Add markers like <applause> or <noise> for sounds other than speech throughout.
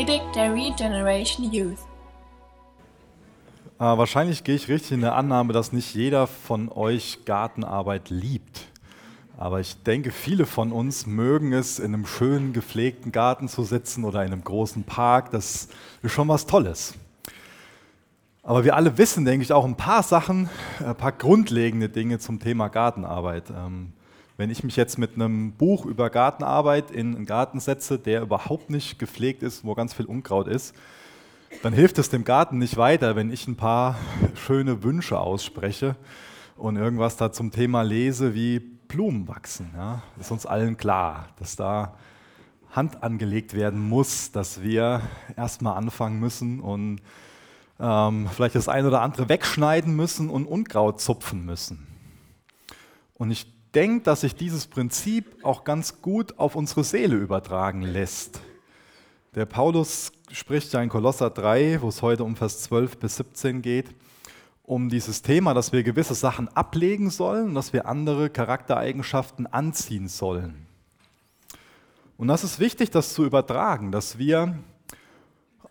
Predigt der Regeneration Youth. Äh, wahrscheinlich gehe ich richtig in der Annahme, dass nicht jeder von euch Gartenarbeit liebt. Aber ich denke, viele von uns mögen es, in einem schönen, gepflegten Garten zu sitzen oder in einem großen Park. Das ist schon was Tolles. Aber wir alle wissen, denke ich, auch ein paar Sachen, ein paar grundlegende Dinge zum Thema Gartenarbeit. Ähm, wenn ich mich jetzt mit einem Buch über Gartenarbeit in einen Garten setze, der überhaupt nicht gepflegt ist, wo ganz viel Unkraut ist, dann hilft es dem Garten nicht weiter, wenn ich ein paar schöne Wünsche ausspreche und irgendwas da zum Thema lese wie Blumen wachsen. Ja? Ist uns allen klar, dass da Hand angelegt werden muss, dass wir erstmal anfangen müssen und ähm, vielleicht das eine oder andere wegschneiden müssen und Unkraut zupfen müssen. Und ich denke, dass sich dieses Prinzip auch ganz gut auf unsere Seele übertragen lässt. Der Paulus spricht ja in Kolosser 3, wo es heute um Vers 12 bis 17 geht, um dieses Thema, dass wir gewisse Sachen ablegen sollen und dass wir andere Charaktereigenschaften anziehen sollen. Und das ist wichtig, das zu übertragen, dass wir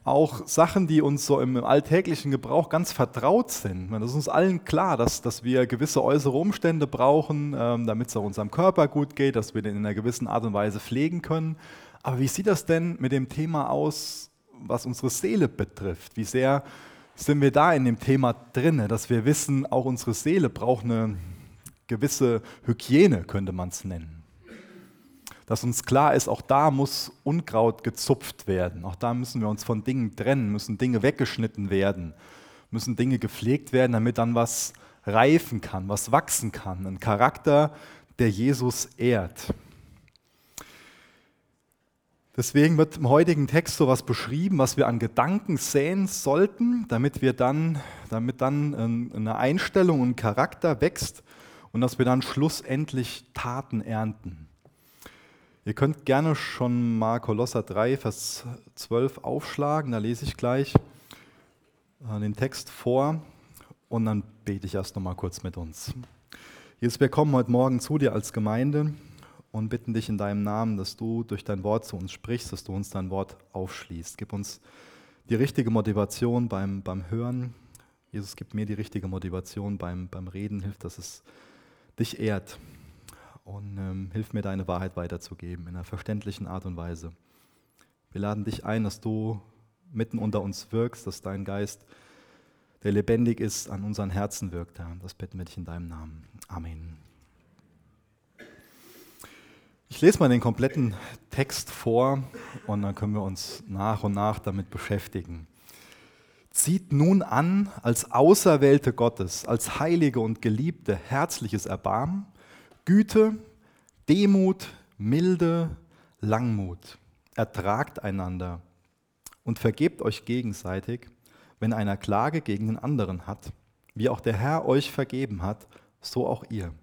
auch Sachen, die uns so im alltäglichen Gebrauch ganz vertraut sind. Das ist uns allen klar, dass, dass wir gewisse äußere Umstände brauchen, ähm, damit es auch unserem Körper gut geht, dass wir den in einer gewissen Art und Weise pflegen können. Aber wie sieht das denn mit dem Thema aus, was unsere Seele betrifft? Wie sehr sind wir da in dem Thema drin, dass wir wissen, auch unsere Seele braucht eine gewisse Hygiene, könnte man es nennen. Dass uns klar ist, auch da muss Unkraut gezupft werden. Auch da müssen wir uns von Dingen trennen, müssen Dinge weggeschnitten werden, müssen Dinge gepflegt werden, damit dann was reifen kann, was wachsen kann. Ein Charakter, der Jesus ehrt. Deswegen wird im heutigen Text so etwas beschrieben, was wir an Gedanken säen sollten, damit wir dann, damit dann eine Einstellung und ein Charakter wächst und dass wir dann schlussendlich Taten ernten. Ihr könnt gerne schon mal Kolosser 3, Vers 12 aufschlagen, da lese ich gleich äh, den Text vor und dann bete ich erst noch mal kurz mit uns. Jesus, wir kommen heute Morgen zu dir als Gemeinde und bitten dich in deinem Namen, dass du durch dein Wort zu uns sprichst, dass du uns dein Wort aufschließt. Gib uns die richtige Motivation beim, beim Hören. Jesus, gib mir die richtige Motivation beim, beim Reden. Hilf, dass es dich ehrt. Und ähm, hilf mir, deine Wahrheit weiterzugeben in einer verständlichen Art und Weise. Wir laden dich ein, dass du mitten unter uns wirkst, dass dein Geist, der lebendig ist, an unseren Herzen wirkt. Herr. Das bitten wir dich in deinem Namen. Amen. Ich lese mal den kompletten Text vor und dann können wir uns nach und nach damit beschäftigen. Zieht nun an als Auserwählte Gottes, als Heilige und Geliebte herzliches Erbarmen, Güte, Demut, Milde, Langmut. Ertragt einander und vergebt euch gegenseitig, wenn einer Klage gegen den anderen hat. Wie auch der Herr euch vergeben hat, so auch ihr.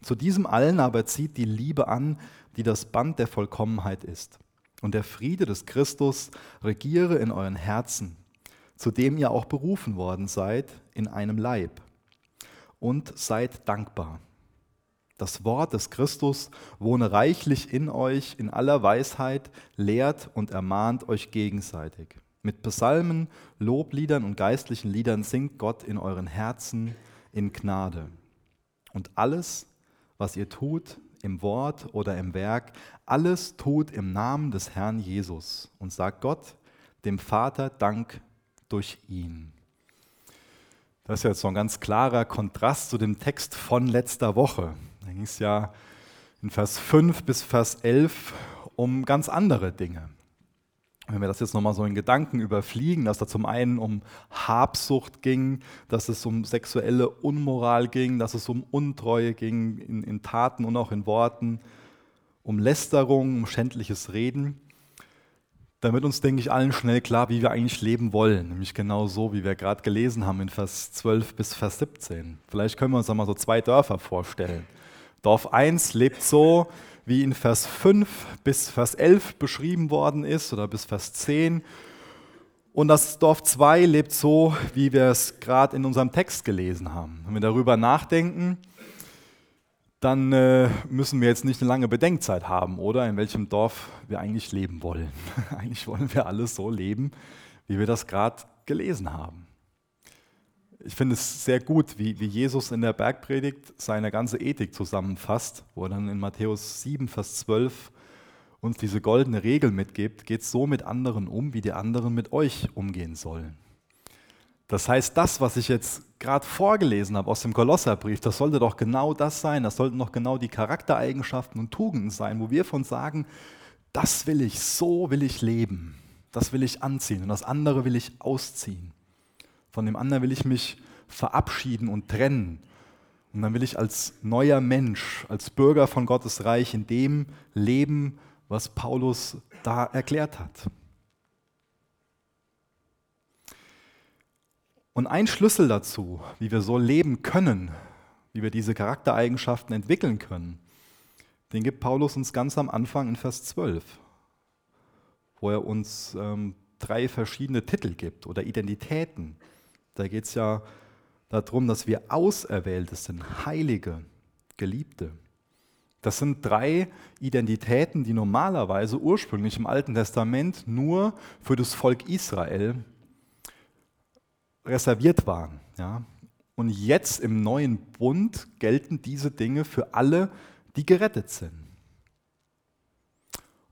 Zu diesem allen aber zieht die Liebe an, die das Band der Vollkommenheit ist. Und der Friede des Christus regiere in euren Herzen, zu dem ihr auch berufen worden seid, in einem Leib. Und seid dankbar. Das Wort des Christus wohne reichlich in euch in aller Weisheit, lehrt und ermahnt euch gegenseitig. Mit Psalmen, Lobliedern und geistlichen Liedern singt Gott in euren Herzen in Gnade. Und alles, was ihr tut, im Wort oder im Werk, alles tut im Namen des Herrn Jesus und sagt Gott, dem Vater, Dank durch ihn. Das ist jetzt so ein ganz klarer Kontrast zu dem Text von letzter Woche. Da ging es ja in Vers 5 bis Vers 11 um ganz andere Dinge. Wenn wir das jetzt nochmal so in Gedanken überfliegen, dass da zum einen um Habsucht ging, dass es um sexuelle Unmoral ging, dass es um Untreue ging in, in Taten und auch in Worten, um Lästerung, um schändliches Reden, dann wird uns, denke ich, allen schnell klar, wie wir eigentlich leben wollen. Nämlich genau so, wie wir gerade gelesen haben in Vers 12 bis Vers 17. Vielleicht können wir uns einmal so zwei Dörfer vorstellen. Dorf 1 lebt so, wie in Vers 5 bis Vers 11 beschrieben worden ist oder bis Vers 10. Und das Dorf 2 lebt so, wie wir es gerade in unserem Text gelesen haben. Wenn wir darüber nachdenken, dann äh, müssen wir jetzt nicht eine lange Bedenkzeit haben, oder in welchem Dorf wir eigentlich leben wollen. <laughs> eigentlich wollen wir alles so leben, wie wir das gerade gelesen haben. Ich finde es sehr gut, wie, wie Jesus in der Bergpredigt seine ganze Ethik zusammenfasst, wo er dann in Matthäus 7, Vers 12 uns diese goldene Regel mitgibt, geht so mit anderen um, wie die anderen mit euch umgehen sollen. Das heißt, das, was ich jetzt gerade vorgelesen habe aus dem Kolosserbrief, das sollte doch genau das sein. Das sollten doch genau die Charaktereigenschaften und Tugenden sein, wo wir von sagen, das will ich, so will ich leben. Das will ich anziehen und das andere will ich ausziehen. Von dem anderen will ich mich verabschieden und trennen. Und dann will ich als neuer Mensch, als Bürger von Gottes Reich in dem leben, was Paulus da erklärt hat. Und ein Schlüssel dazu, wie wir so leben können, wie wir diese Charaktereigenschaften entwickeln können, den gibt Paulus uns ganz am Anfang in Vers 12, wo er uns ähm, drei verschiedene Titel gibt oder Identitäten. Da geht es ja darum, dass wir Auserwählte sind, Heilige, Geliebte. Das sind drei Identitäten, die normalerweise ursprünglich im Alten Testament nur für das Volk Israel reserviert waren. Ja? Und jetzt im neuen Bund gelten diese Dinge für alle, die gerettet sind.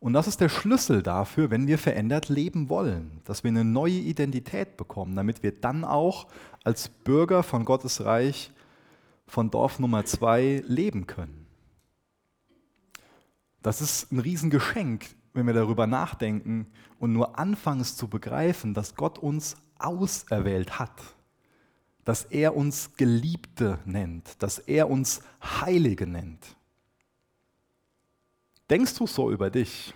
Und das ist der Schlüssel dafür, wenn wir verändert leben wollen, dass wir eine neue Identität bekommen, damit wir dann auch als Bürger von Gottes Reich von Dorf Nummer zwei leben können. Das ist ein Riesengeschenk, wenn wir darüber nachdenken und nur anfangs zu begreifen, dass Gott uns auserwählt hat, dass er uns Geliebte nennt, dass er uns Heilige nennt. Denkst du so über dich?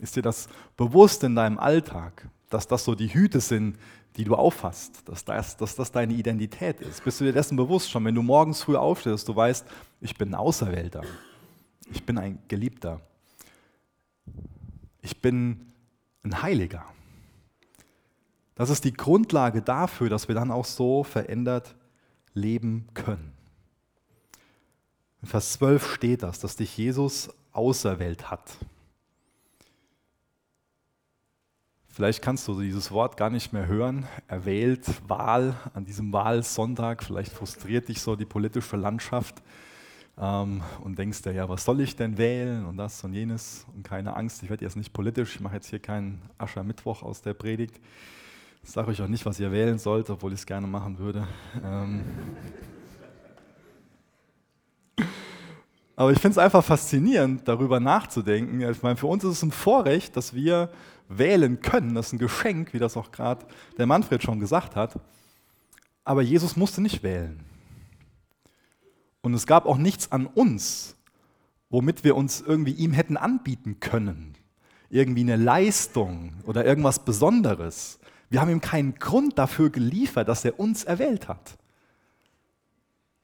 Ist dir das bewusst in deinem Alltag, dass das so die Hüte sind, die du auffasst, dass das, dass das deine Identität ist? Bist du dir dessen bewusst schon, wenn du morgens früh aufstehst, du weißt, ich bin ein Auserwählter, ich bin ein Geliebter, ich bin ein Heiliger. Das ist die Grundlage dafür, dass wir dann auch so verändert leben können. In Vers 12 steht das, dass dich Jesus auserwählt hat. Vielleicht kannst du dieses Wort gar nicht mehr hören. Erwählt, Wahl, an diesem Wahlsonntag. Vielleicht frustriert dich so die politische Landschaft ähm, und denkst dir, ja, was soll ich denn wählen und das und jenes. Und keine Angst, ich werde jetzt nicht politisch. Ich mache jetzt hier keinen Aschermittwoch aus der Predigt. Ich sage euch auch nicht, was ihr wählen sollt, obwohl ich es gerne machen würde. Ähm Aber ich finde es einfach faszinierend, darüber nachzudenken. Ich meine, für uns ist es ein Vorrecht, dass wir wählen können. Das ist ein Geschenk, wie das auch gerade der Manfred schon gesagt hat. Aber Jesus musste nicht wählen. Und es gab auch nichts an uns, womit wir uns irgendwie ihm hätten anbieten können. Irgendwie eine Leistung oder irgendwas Besonderes. Wir haben ihm keinen Grund dafür geliefert, dass er uns erwählt hat.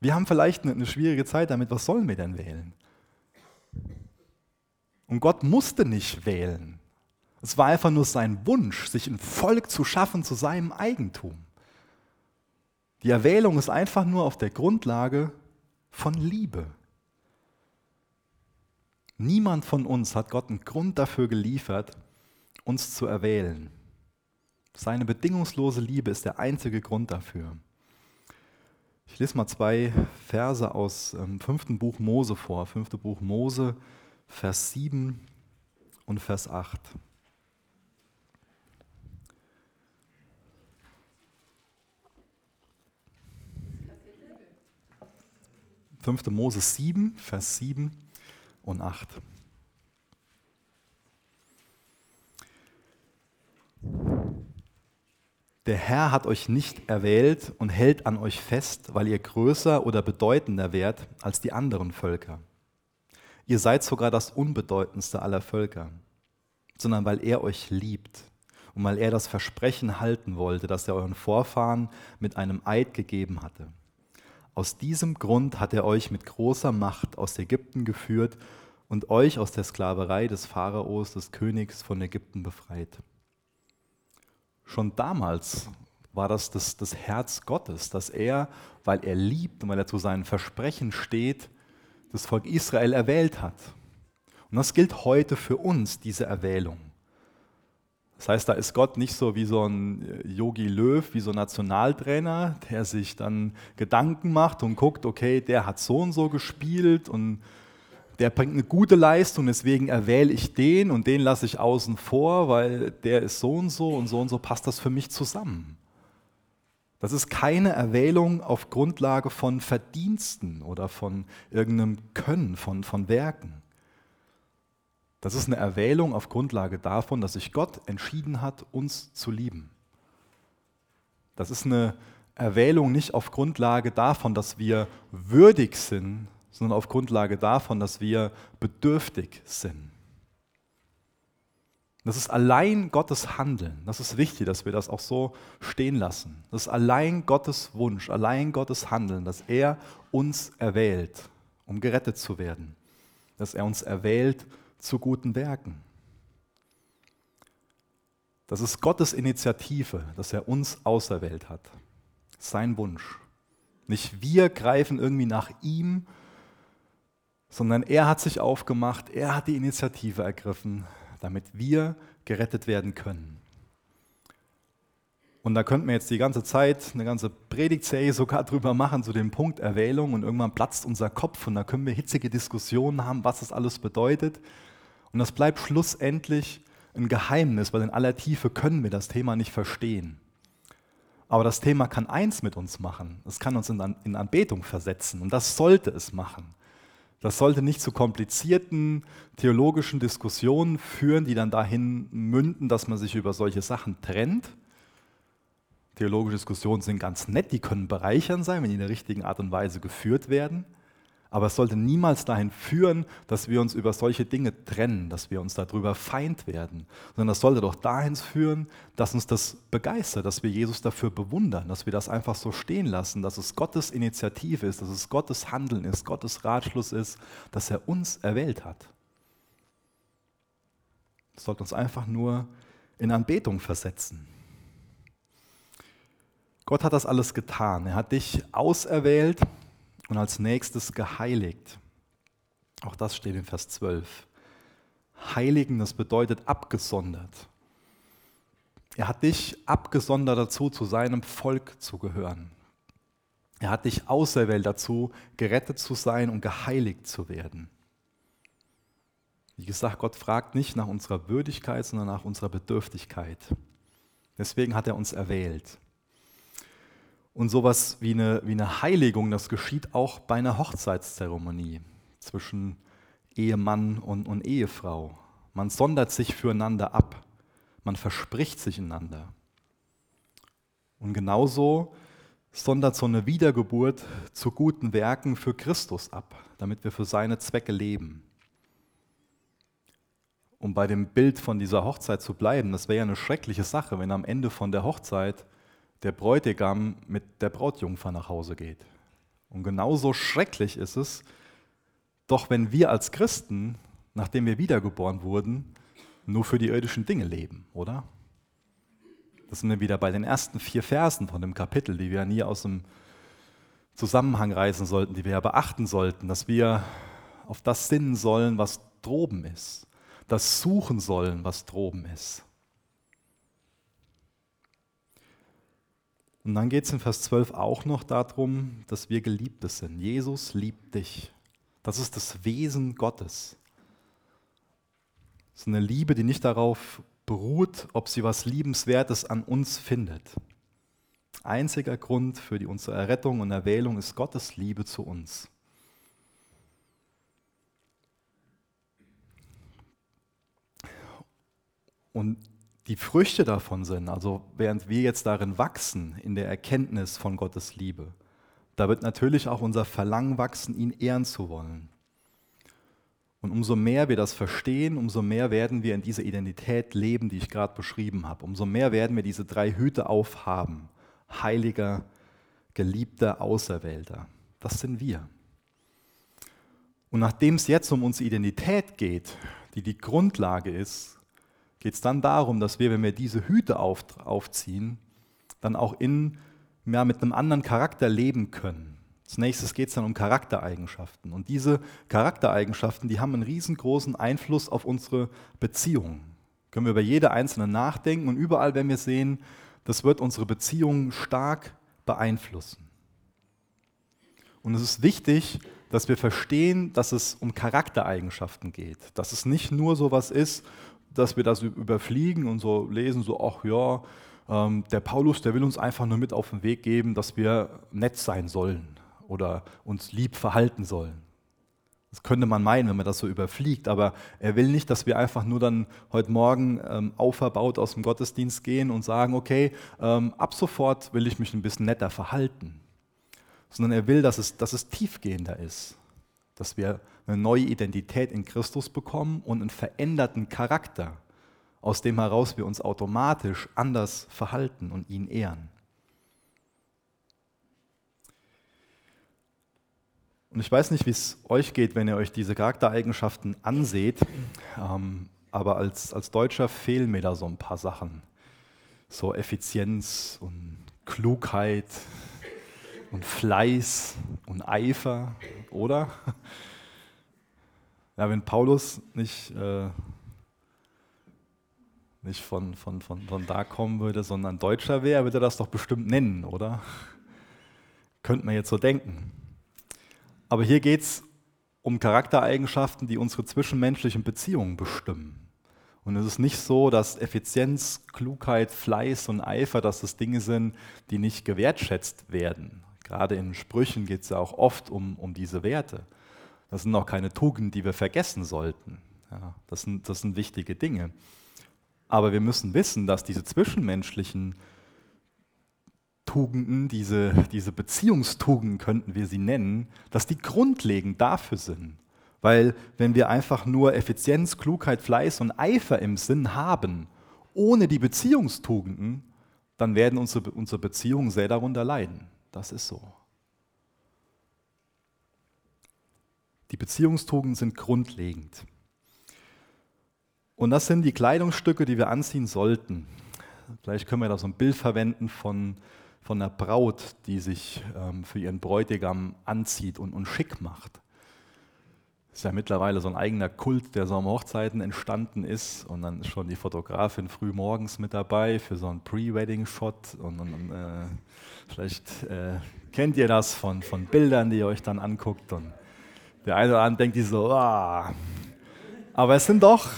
Wir haben vielleicht eine, schwierige Zeit damit, was sollen wir denn wählen? Und Gott musste nicht wählen. Es war einfach nur sein Wunsch, sich ein Volk zu schaffen zu seinem Eigentum. Die Erwählung ist einfach nur auf der Grundlage von Liebe. Niemand von uns hat Gott einen Grund dafür geliefert, uns zu erwählen. Seine bedingungslose Liebe ist der einzige Grund dafür. Ich lese mal zwei Verse aus dem ähm, fünften Buch Mose vor. Fünfte Buch Mose, Vers 7 und Vers 8. Fünfte Mose 7, Vers 7 und 8. Der Herr hat euch nicht erwählt und hält an euch fest, weil ihr größer oder bedeutender wärt als die anderen Völker. Ihr seid sogar das unbedeutendste aller Völker, sondern weil er euch liebt und weil er das Versprechen halten wollte, das er euren Vorfahren mit einem Eid gegeben hatte. Aus diesem Grund hat er euch mit großer Macht aus Ägypten geführt und euch aus der Sklaverei des Pharaos, des Königs von Ägypten befreit. Schon damals war das, das das Herz Gottes, dass er, weil er liebt und weil er zu seinen Versprechen steht, das Volk Israel erwählt hat. Und das gilt heute für uns, diese Erwählung. Das heißt, da ist Gott nicht so wie so ein Yogi Löw, wie so ein Nationaltrainer, der sich dann Gedanken macht und guckt, okay, der hat so und so gespielt und der bringt eine gute Leistung, deswegen erwähle ich den und den lasse ich außen vor, weil der ist so und so und so und so passt das für mich zusammen. Das ist keine Erwählung auf Grundlage von Verdiensten oder von irgendeinem Können, von, von Werken. Das ist eine Erwählung auf Grundlage davon, dass sich Gott entschieden hat, uns zu lieben. Das ist eine Erwählung nicht auf Grundlage davon, dass wir würdig sind, sondern auf Grundlage davon, dass wir bedürftig sind. Das ist allein Gottes Handeln. Das ist wichtig, dass wir das auch so stehen lassen. Das ist allein Gottes Wunsch, allein Gottes Handeln, dass er uns erwählt, um gerettet zu werden. Dass er uns erwählt, zu guten Werken. Das ist Gottes Initiative, dass er uns auserwählt hat. Sein Wunsch. Nicht wir greifen irgendwie nach ihm, sondern er hat sich aufgemacht, er hat die Initiative ergriffen, damit wir gerettet werden können. Und da könnten wir jetzt die ganze Zeit eine ganze Predigtserie sogar drüber machen zu dem Punkt Erwählung und irgendwann platzt unser Kopf und da können wir hitzige Diskussionen haben, was das alles bedeutet. Und das bleibt schlussendlich ein Geheimnis, weil in aller Tiefe können wir das Thema nicht verstehen. Aber das Thema kann eins mit uns machen. Es kann uns in Anbetung versetzen und das sollte es machen. Das sollte nicht zu komplizierten theologischen Diskussionen führen, die dann dahin münden, dass man sich über solche Sachen trennt. Theologische Diskussionen sind ganz nett, die können bereichern sein, wenn die in der richtigen Art und Weise geführt werden. Aber es sollte niemals dahin führen, dass wir uns über solche Dinge trennen, dass wir uns darüber feind werden, sondern das sollte doch dahin führen, dass uns das begeistert, dass wir Jesus dafür bewundern, dass wir das einfach so stehen lassen, dass es Gottes Initiative ist, dass es Gottes Handeln ist, Gottes Ratschluss ist, dass er uns erwählt hat. Das sollte uns einfach nur in Anbetung versetzen. Gott hat das alles getan. Er hat dich auserwählt und als nächstes geheiligt. Auch das steht in Vers 12. Heiligen, das bedeutet abgesondert. Er hat dich abgesondert dazu, zu seinem Volk zu gehören. Er hat dich auserwählt dazu, gerettet zu sein und geheiligt zu werden. Wie gesagt, Gott fragt nicht nach unserer Würdigkeit, sondern nach unserer Bedürftigkeit. Deswegen hat er uns erwählt. Und sowas wie eine, wie eine Heiligung, das geschieht auch bei einer Hochzeitszeremonie zwischen Ehemann und, und Ehefrau. Man sondert sich füreinander ab. Man verspricht sich einander. Und genauso sondert so eine Wiedergeburt zu guten Werken für Christus ab, damit wir für seine Zwecke leben. Um bei dem Bild von dieser Hochzeit zu bleiben, das wäre ja eine schreckliche Sache, wenn am Ende von der Hochzeit der Bräutigam mit der Brautjungfer nach Hause geht. Und genauso schrecklich ist es, doch wenn wir als Christen, nachdem wir wiedergeboren wurden, nur für die irdischen Dinge leben, oder? Das sind wir wieder bei den ersten vier Versen von dem Kapitel, die wir nie aus dem Zusammenhang reißen sollten, die wir ja beachten sollten, dass wir auf das sinnen sollen, was droben ist, das suchen sollen, was droben ist. Und dann geht es in Vers 12 auch noch darum, dass wir Geliebte sind. Jesus liebt dich. Das ist das Wesen Gottes. Es ist eine Liebe, die nicht darauf beruht, ob sie was Liebenswertes an uns findet. Einziger Grund für die, unsere Errettung und Erwählung ist Gottes Liebe zu uns. Und die Früchte davon sind, also während wir jetzt darin wachsen, in der Erkenntnis von Gottes Liebe, da wird natürlich auch unser Verlangen wachsen, ihn ehren zu wollen. Und umso mehr wir das verstehen, umso mehr werden wir in dieser Identität leben, die ich gerade beschrieben habe. Umso mehr werden wir diese drei Hüte aufhaben. Heiliger, geliebter, Auserwählter. Das sind wir. Und nachdem es jetzt um unsere Identität geht, die die Grundlage ist geht es dann darum, dass wir, wenn wir diese Hüte auf, aufziehen, dann auch in, ja, mit einem anderen Charakter leben können. Als nächstes geht es dann um Charaktereigenschaften. Und diese Charaktereigenschaften, die haben einen riesengroßen Einfluss auf unsere Beziehungen. Können wir über jede einzelne nachdenken und überall, wenn wir sehen, das wird unsere Beziehungen stark beeinflussen. Und es ist wichtig, dass wir verstehen, dass es um Charaktereigenschaften geht. Dass es nicht nur so was ist, dass wir das überfliegen und so lesen, so, ach ja, ähm, der Paulus, der will uns einfach nur mit auf den Weg geben, dass wir nett sein sollen oder uns lieb verhalten sollen. Das könnte man meinen, wenn man das so überfliegt, aber er will nicht, dass wir einfach nur dann heute Morgen ähm, auferbaut aus dem Gottesdienst gehen und sagen, okay, ähm, ab sofort will ich mich ein bisschen netter verhalten, sondern er will, dass es, dass es tiefgehender ist, dass wir eine neue Identität in Christus bekommen und einen veränderten Charakter, aus dem heraus wir uns automatisch anders verhalten und ihn ehren. Und ich weiß nicht, wie es euch geht, wenn ihr euch diese Charaktereigenschaften anseht, ähm, aber als, als Deutscher fehlen mir da so ein paar Sachen. So Effizienz und Klugheit und Fleiß und Eifer, oder? <laughs> Ja, wenn Paulus nicht, äh, nicht von, von, von, von da kommen würde, sondern Deutscher wäre, würde er das doch bestimmt nennen, oder? <laughs> Könnte man jetzt so denken. Aber hier geht es um Charaktereigenschaften, die unsere zwischenmenschlichen Beziehungen bestimmen. Und es ist nicht so, dass Effizienz, Klugheit, Fleiß und Eifer, dass das Dinge sind, die nicht gewertschätzt werden. Gerade in Sprüchen geht es ja auch oft um, um diese Werte. Das sind auch keine Tugenden, die wir vergessen sollten. Ja, das, sind, das sind wichtige Dinge. Aber wir müssen wissen, dass diese zwischenmenschlichen Tugenden, diese, diese Beziehungstugenden könnten wir sie nennen, dass die grundlegend dafür sind. Weil wenn wir einfach nur Effizienz, Klugheit, Fleiß und Eifer im Sinn haben, ohne die Beziehungstugenden, dann werden unsere, unsere Beziehungen sehr darunter leiden. Das ist so. Die Beziehungstugenden sind grundlegend. Und das sind die Kleidungsstücke, die wir anziehen sollten. Vielleicht können wir da so ein Bild verwenden von von einer Braut, die sich ähm, für ihren Bräutigam anzieht und, und schick macht. Ist ja mittlerweile so ein eigener Kult, der so am Hochzeiten entstanden ist. Und dann ist schon die Fotografin früh morgens mit dabei für so einen Pre-Wedding-Shot. Und, und äh, vielleicht äh, kennt ihr das von, von Bildern, die ihr euch dann anguckt. Und der eine oder andere denkt die so, ah. aber es sind doch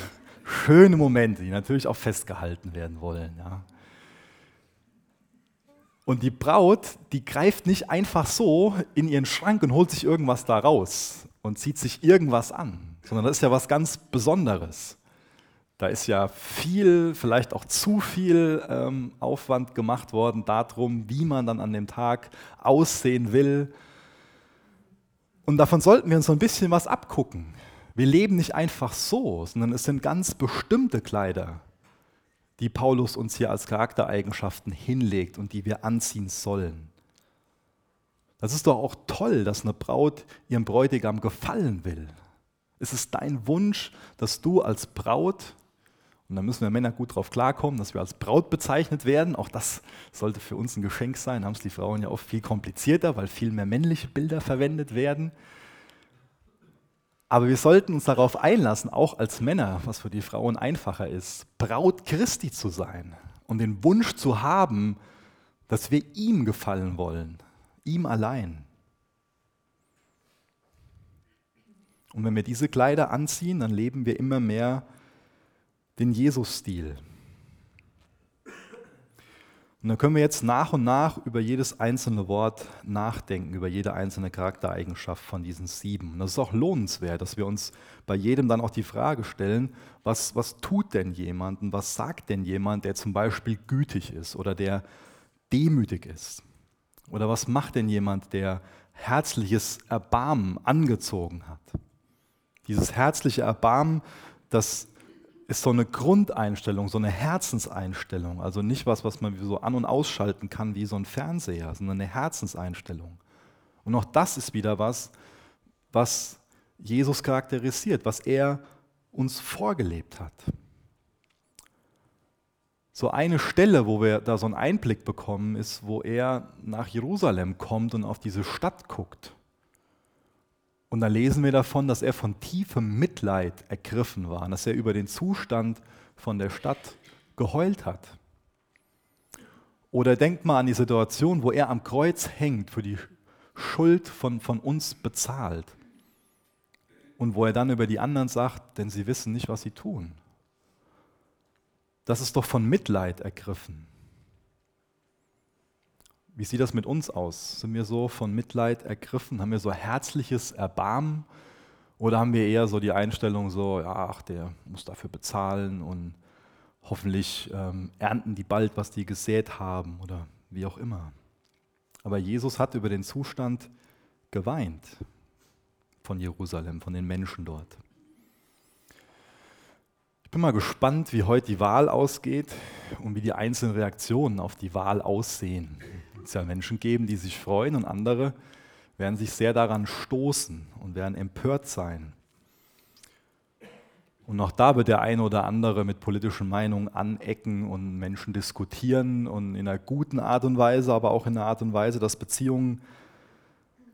schöne Momente, die natürlich auch festgehalten werden wollen. Ja. Und die Braut, die greift nicht einfach so in ihren Schrank und holt sich irgendwas da raus und zieht sich irgendwas an, sondern das ist ja was ganz Besonderes. Da ist ja viel, vielleicht auch zu viel ähm, Aufwand gemacht worden darum, wie man dann an dem Tag aussehen will. Und davon sollten wir uns so ein bisschen was abgucken. Wir leben nicht einfach so, sondern es sind ganz bestimmte Kleider, die Paulus uns hier als Charaktereigenschaften hinlegt und die wir anziehen sollen. Das ist doch auch toll, dass eine Braut ihrem Bräutigam gefallen will. Es ist dein Wunsch, dass du als Braut, und da müssen wir Männer gut drauf klarkommen, dass wir als Braut bezeichnet werden, auch das sollte für uns ein Geschenk sein, haben es die Frauen ja oft viel komplizierter, weil viel mehr männliche Bilder verwendet werden. Aber wir sollten uns darauf einlassen, auch als Männer, was für die Frauen einfacher ist, Braut Christi zu sein und den Wunsch zu haben, dass wir ihm gefallen wollen, ihm allein. Und wenn wir diese Kleider anziehen, dann leben wir immer mehr den Jesus-Stil. Und dann können wir jetzt nach und nach über jedes einzelne Wort nachdenken, über jede einzelne Charaktereigenschaft von diesen sieben. Und das ist auch lohnenswert, dass wir uns bei jedem dann auch die Frage stellen, was, was tut denn jemand und was sagt denn jemand, der zum Beispiel gütig ist oder der demütig ist? Oder was macht denn jemand, der herzliches Erbarmen angezogen hat? Dieses herzliche Erbarmen, das ist so eine Grundeinstellung, so eine Herzenseinstellung. Also nicht was, was man so an- und ausschalten kann wie so ein Fernseher, sondern eine Herzenseinstellung. Und auch das ist wieder was, was Jesus charakterisiert, was er uns vorgelebt hat. So eine Stelle, wo wir da so einen Einblick bekommen, ist, wo er nach Jerusalem kommt und auf diese Stadt guckt. Und da lesen wir davon, dass er von tiefem Mitleid ergriffen war, dass er über den Zustand von der Stadt geheult hat. Oder denkt mal an die Situation, wo er am Kreuz hängt, für die Schuld von, von uns bezahlt. Und wo er dann über die anderen sagt, denn sie wissen nicht, was sie tun. Das ist doch von Mitleid ergriffen. Wie sieht das mit uns aus? Sind wir so von Mitleid ergriffen? Haben wir so herzliches Erbarmen? Oder haben wir eher so die Einstellung so, ja, ach, der muss dafür bezahlen und hoffentlich ähm, ernten die bald, was die gesät haben oder wie auch immer. Aber Jesus hat über den Zustand geweint von Jerusalem, von den Menschen dort. Ich bin mal gespannt, wie heute die Wahl ausgeht und wie die einzelnen Reaktionen auf die Wahl aussehen. Es ja Menschen geben, die sich freuen und andere werden sich sehr daran stoßen und werden empört sein. Und auch da wird der eine oder andere mit politischen Meinungen anecken und Menschen diskutieren und in einer guten Art und Weise, aber auch in einer Art und Weise, dass Beziehungen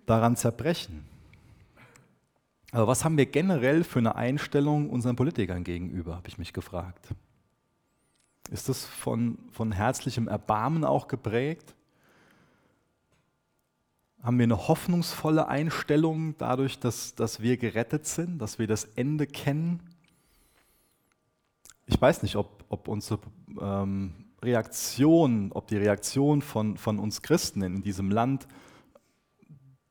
daran zerbrechen. Aber was haben wir generell für eine Einstellung unseren Politikern gegenüber, habe ich mich gefragt. Ist das von, von herzlichem Erbarmen auch geprägt? Haben wir eine hoffnungsvolle Einstellung dadurch, dass, dass wir gerettet sind, dass wir das Ende kennen? Ich weiß nicht, ob, ob unsere ähm, Reaktion, ob die Reaktion von, von uns Christen in diesem Land,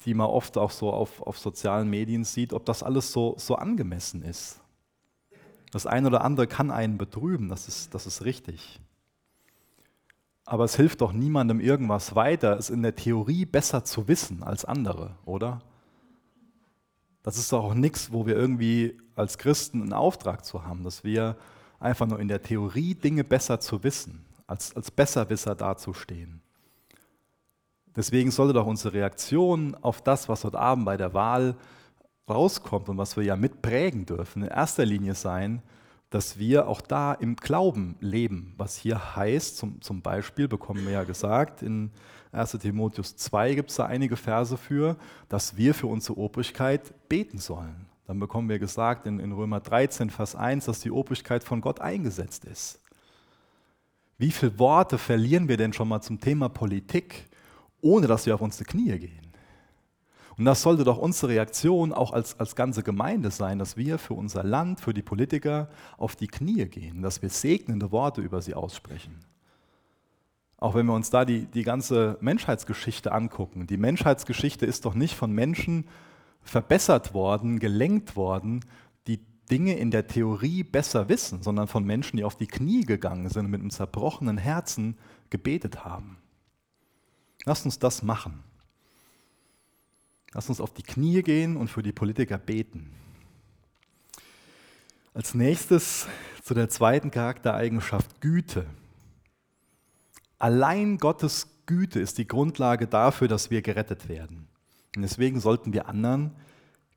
die man oft auch so auf, auf sozialen Medien sieht, ob das alles so, so angemessen ist. Das eine oder andere kann einen betrüben, das ist, das ist richtig. Aber es hilft doch niemandem irgendwas weiter, es in der Theorie besser zu wissen als andere, oder? Das ist doch auch nichts, wo wir irgendwie als Christen einen Auftrag zu haben, dass wir einfach nur in der Theorie Dinge besser zu wissen, als, als Besserwisser dazustehen. Deswegen sollte doch unsere Reaktion auf das, was heute Abend bei der Wahl rauskommt und was wir ja mitprägen dürfen, in erster Linie sein, dass wir auch da im Glauben leben, was hier heißt, zum, zum Beispiel bekommen wir ja gesagt, in 1 Timotheus 2 gibt es da einige Verse für, dass wir für unsere Obrigkeit beten sollen. Dann bekommen wir gesagt in, in Römer 13, Vers 1, dass die Obrigkeit von Gott eingesetzt ist. Wie viele Worte verlieren wir denn schon mal zum Thema Politik, ohne dass wir auf unsere Knie gehen? Und das sollte doch unsere Reaktion auch als, als ganze Gemeinde sein, dass wir für unser Land, für die Politiker auf die Knie gehen, dass wir segnende Worte über sie aussprechen. Auch wenn wir uns da die, die ganze Menschheitsgeschichte angucken. Die Menschheitsgeschichte ist doch nicht von Menschen verbessert worden, gelenkt worden, die Dinge in der Theorie besser wissen, sondern von Menschen, die auf die Knie gegangen sind und mit einem zerbrochenen Herzen gebetet haben. Lasst uns das machen. Lass uns auf die Knie gehen und für die Politiker beten. Als nächstes zu der zweiten Charaktereigenschaft Güte. Allein Gottes Güte ist die Grundlage dafür, dass wir gerettet werden. Und deswegen sollten wir anderen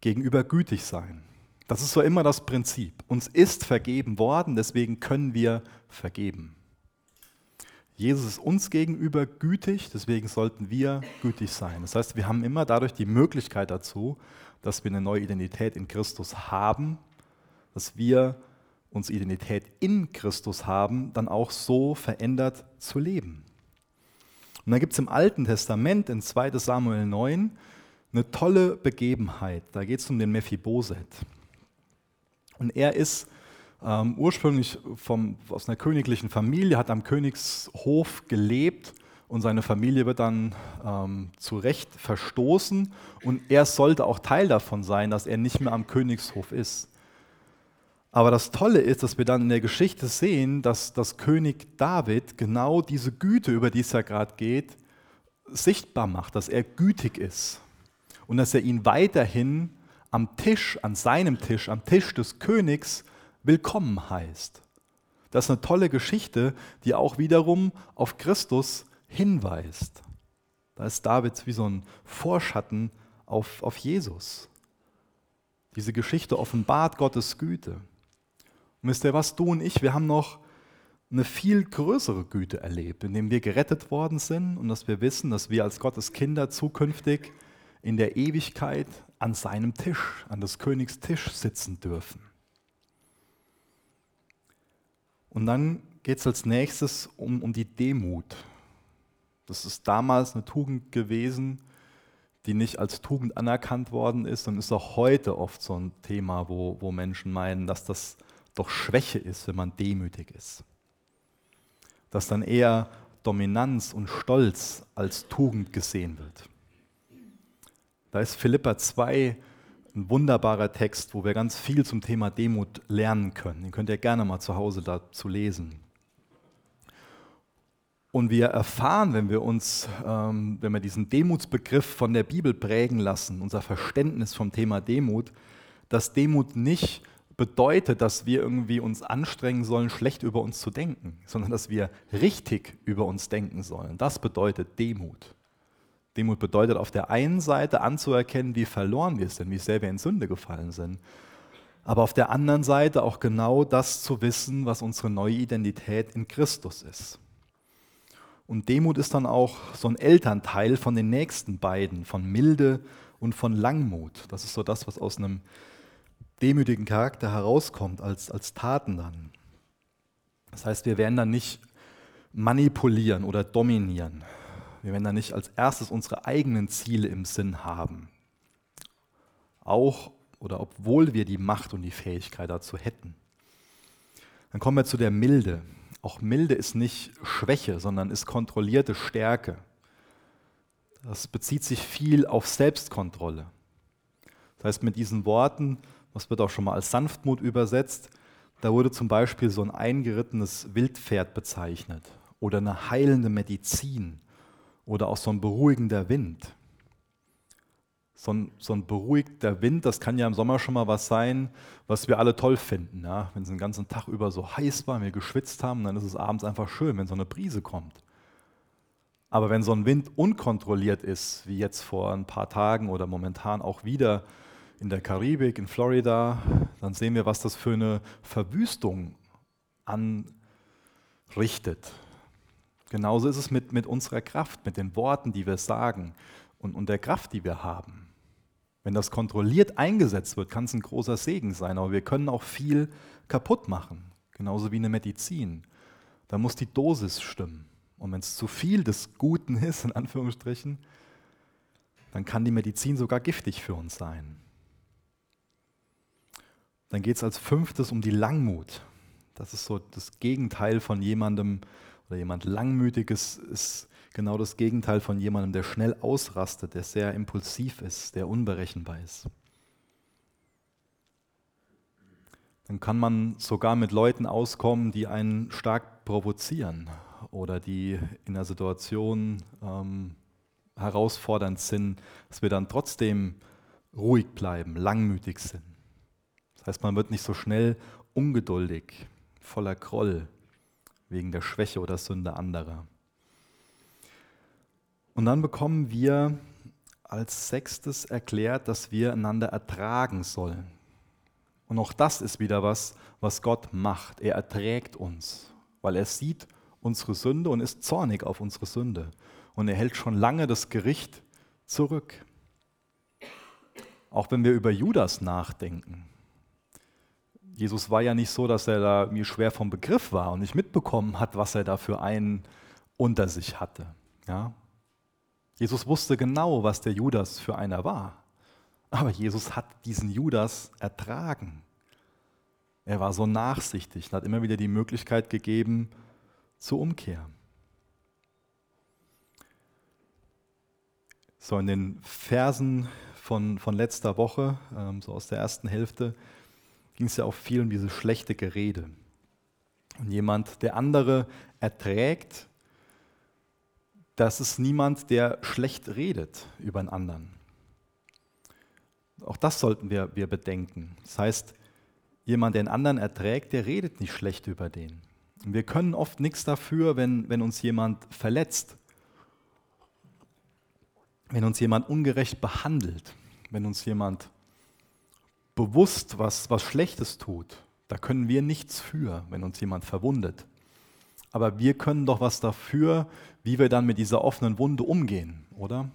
gegenüber gütig sein. Das ist so immer das Prinzip. Uns ist vergeben worden, deswegen können wir vergeben. Jesus ist uns gegenüber gütig, deswegen sollten wir gütig sein. Das heißt, wir haben immer dadurch die Möglichkeit dazu, dass wir eine neue Identität in Christus haben, dass wir unsere Identität in Christus haben, dann auch so verändert zu leben. Und dann gibt es im Alten Testament in 2 Samuel 9 eine tolle Begebenheit. Da geht es um den Mephiboset. Und er ist ähm, ursprünglich vom, aus einer königlichen Familie, hat am Königshof gelebt und seine Familie wird dann ähm, zu Recht verstoßen und er sollte auch Teil davon sein, dass er nicht mehr am Königshof ist. Aber das Tolle ist, dass wir dann in der Geschichte sehen, dass das König David genau diese Güte, über die es ja gerade geht, sichtbar macht, dass er gütig ist und dass er ihn weiterhin am Tisch, an seinem Tisch, am Tisch des Königs willkommen heißt. Das ist eine tolle Geschichte, die auch wiederum auf Christus hinweist. Da ist David wie so ein Vorschatten auf, auf Jesus. Diese Geschichte offenbart Gottes Güte. Und wisst ihr was, du und ich, wir haben noch eine viel größere Güte erlebt, indem wir gerettet worden sind und dass wir wissen, dass wir als Gottes Kinder zukünftig in der Ewigkeit an seinem Tisch, an des Königs Tisch sitzen dürfen. Und dann geht es als nächstes um, um die Demut. Das ist damals eine Tugend gewesen, die nicht als Tugend anerkannt worden ist und ist auch heute oft so ein Thema, wo, wo Menschen meinen, dass das doch Schwäche ist, wenn man demütig ist. Dass dann eher Dominanz und Stolz als Tugend gesehen wird. Da ist Philippa 2 ein wunderbarer Text, wo wir ganz viel zum Thema Demut lernen können. Den könnt ihr gerne mal zu Hause dazu lesen. Und wir erfahren, wenn wir uns, ähm, wenn wir diesen Demutsbegriff von der Bibel prägen lassen, unser Verständnis vom Thema Demut, dass Demut nicht bedeutet, dass wir irgendwie uns anstrengen sollen, schlecht über uns zu denken, sondern dass wir richtig über uns denken sollen. Das bedeutet Demut. Demut bedeutet auf der einen Seite anzuerkennen, wie verloren wir sind, wie sehr wir in Sünde gefallen sind. Aber auf der anderen Seite auch genau das zu wissen, was unsere neue Identität in Christus ist. Und Demut ist dann auch so ein Elternteil von den nächsten beiden, von Milde und von Langmut. Das ist so das, was aus einem demütigen Charakter herauskommt, als, als Taten dann. Das heißt, wir werden dann nicht manipulieren oder dominieren. Wir werden dann nicht als erstes unsere eigenen Ziele im Sinn haben. Auch oder obwohl wir die Macht und die Fähigkeit dazu hätten. Dann kommen wir zu der Milde. Auch Milde ist nicht Schwäche, sondern ist kontrollierte Stärke. Das bezieht sich viel auf Selbstkontrolle. Das heißt, mit diesen Worten, was wird auch schon mal als Sanftmut übersetzt, da wurde zum Beispiel so ein eingerittenes Wildpferd bezeichnet oder eine heilende Medizin oder auch so ein beruhigender Wind so ein, so ein beruhigter Wind, das kann ja im Sommer schon mal was sein, was wir alle toll finden. Ja? Wenn es den ganzen Tag über so heiß war, wir geschwitzt haben, dann ist es abends einfach schön, wenn so eine Brise kommt. Aber wenn so ein Wind unkontrolliert ist, wie jetzt vor ein paar Tagen oder momentan auch wieder in der Karibik, in Florida, dann sehen wir, was das für eine Verwüstung anrichtet. Genauso ist es mit, mit unserer Kraft, mit den Worten, die wir sagen und, und der Kraft, die wir haben. Wenn das kontrolliert eingesetzt wird, kann es ein großer Segen sein, aber wir können auch viel kaputt machen, genauso wie eine Medizin. Da muss die Dosis stimmen. Und wenn es zu viel des Guten <laughs> ist, in Anführungsstrichen, dann kann die Medizin sogar giftig für uns sein. Dann geht es als fünftes um die Langmut. Das ist so das Gegenteil von jemandem oder jemand Langmütiges ist genau das Gegenteil von jemandem, der schnell ausrastet, der sehr impulsiv ist, der unberechenbar ist. Dann kann man sogar mit Leuten auskommen, die einen stark provozieren oder die in einer Situation ähm, herausfordernd sind, dass wir dann trotzdem ruhig bleiben, langmütig sind. Das heißt, man wird nicht so schnell ungeduldig, voller Groll wegen der Schwäche oder Sünde anderer. Und dann bekommen wir als sechstes erklärt, dass wir einander ertragen sollen. Und auch das ist wieder was, was Gott macht. Er erträgt uns, weil er sieht unsere Sünde und ist zornig auf unsere Sünde. Und er hält schon lange das Gericht zurück. Auch wenn wir über Judas nachdenken. Jesus war ja nicht so, dass er da mir schwer vom Begriff war und nicht mitbekommen hat, was er da für einen unter sich hatte. Ja? Jesus wusste genau, was der Judas für einer war. Aber Jesus hat diesen Judas ertragen. Er war so nachsichtig und hat immer wieder die Möglichkeit gegeben zur Umkehr. So in den Versen von, von letzter Woche, ähm, so aus der ersten Hälfte, ging es ja auch viel um diese schlechte Gerede. Und jemand, der andere erträgt, das ist niemand, der schlecht redet über einen anderen. Auch das sollten wir, wir bedenken. Das heißt, jemand, der einen anderen erträgt, der redet nicht schlecht über den. Und wir können oft nichts dafür, wenn, wenn uns jemand verletzt, wenn uns jemand ungerecht behandelt, wenn uns jemand bewusst was, was Schlechtes tut. Da können wir nichts für, wenn uns jemand verwundet. Aber wir können doch was dafür, wie wir dann mit dieser offenen Wunde umgehen, oder?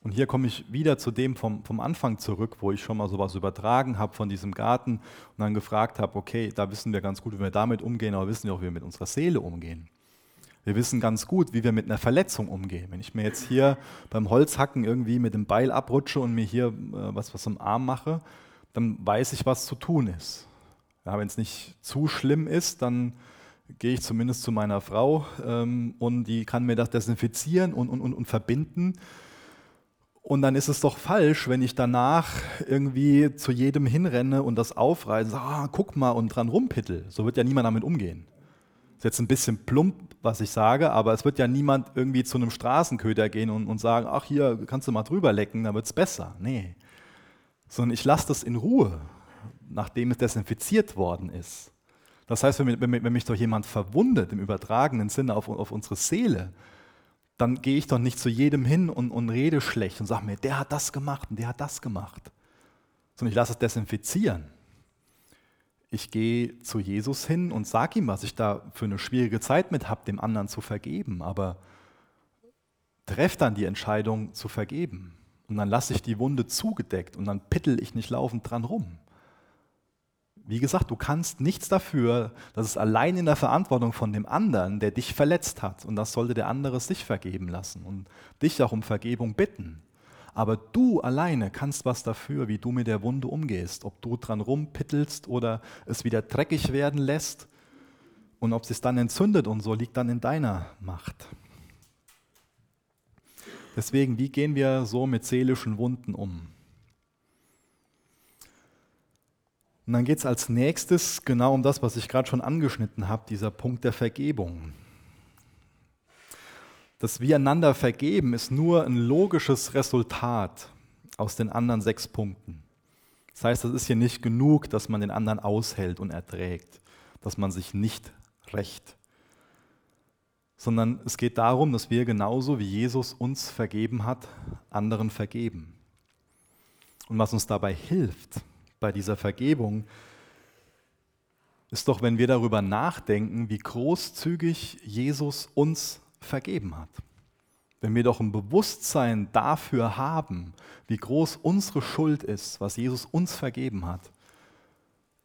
Und hier komme ich wieder zu dem vom, vom Anfang zurück, wo ich schon mal sowas übertragen habe von diesem Garten und dann gefragt habe, okay, da wissen wir ganz gut, wie wir damit umgehen, aber wissen wir auch, wie wir mit unserer Seele umgehen. Wir wissen ganz gut, wie wir mit einer Verletzung umgehen. Wenn ich mir jetzt hier beim Holzhacken irgendwie mit dem Beil abrutsche und mir hier äh, was, was am Arm mache, dann weiß ich, was zu tun ist. Ja, Wenn es nicht zu schlimm ist, dann gehe ich zumindest zu meiner Frau ähm, und die kann mir das desinfizieren und, und, und, und verbinden. Und dann ist es doch falsch, wenn ich danach irgendwie zu jedem hinrenne und das aufreiße, sage, ah, guck mal und dran rumpittel. So wird ja niemand damit umgehen. Das ist jetzt ein bisschen plump, was ich sage, aber es wird ja niemand irgendwie zu einem Straßenköder gehen und, und sagen, ach hier, kannst du mal drüber lecken, dann wird es besser. Nee. Sondern ich lasse das in Ruhe, nachdem es desinfiziert worden ist. Das heißt, wenn, wenn, wenn mich doch jemand verwundet, im übertragenen Sinne auf, auf unsere Seele, dann gehe ich doch nicht zu jedem hin und, und rede schlecht und sage mir, der hat das gemacht und der hat das gemacht. Sondern ich lasse es desinfizieren. Ich gehe zu Jesus hin und sage ihm, was ich da für eine schwierige Zeit mit habe, dem anderen zu vergeben. Aber treffe dann die Entscheidung zu vergeben. Und dann lasse ich die Wunde zugedeckt und dann pittel ich nicht laufend dran rum wie gesagt, du kannst nichts dafür, dass es allein in der Verantwortung von dem anderen, der dich verletzt hat. Und das sollte der andere sich vergeben lassen und dich auch um Vergebung bitten. Aber du alleine kannst was dafür, wie du mit der Wunde umgehst. Ob du dran rumpittelst oder es wieder dreckig werden lässt. Und ob es sich dann entzündet und so, liegt dann in deiner Macht. Deswegen, wie gehen wir so mit seelischen Wunden um? Und dann geht es als nächstes genau um das, was ich gerade schon angeschnitten habe, dieser Punkt der Vergebung. Das Wir einander vergeben ist nur ein logisches Resultat aus den anderen sechs Punkten. Das heißt, es ist hier nicht genug, dass man den anderen aushält und erträgt, dass man sich nicht rächt, sondern es geht darum, dass wir genauso wie Jesus uns vergeben hat, anderen vergeben. Und was uns dabei hilft, bei dieser Vergebung, ist doch, wenn wir darüber nachdenken, wie großzügig Jesus uns vergeben hat. Wenn wir doch ein Bewusstsein dafür haben, wie groß unsere Schuld ist, was Jesus uns vergeben hat.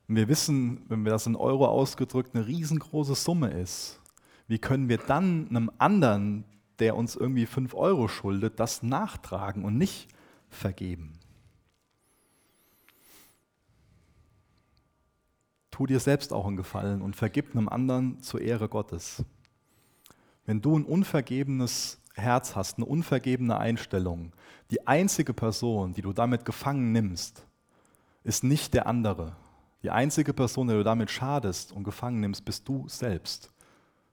Und wir wissen, wenn wir das in Euro ausgedrückt eine riesengroße Summe ist, wie können wir dann einem anderen, der uns irgendwie 5 Euro schuldet, das nachtragen und nicht vergeben? tu dir selbst auch einen Gefallen und vergib einem anderen zur Ehre Gottes. Wenn du ein unvergebenes Herz hast, eine unvergebene Einstellung, die einzige Person, die du damit gefangen nimmst, ist nicht der andere. Die einzige Person, die du damit schadest und gefangen nimmst, bist du selbst,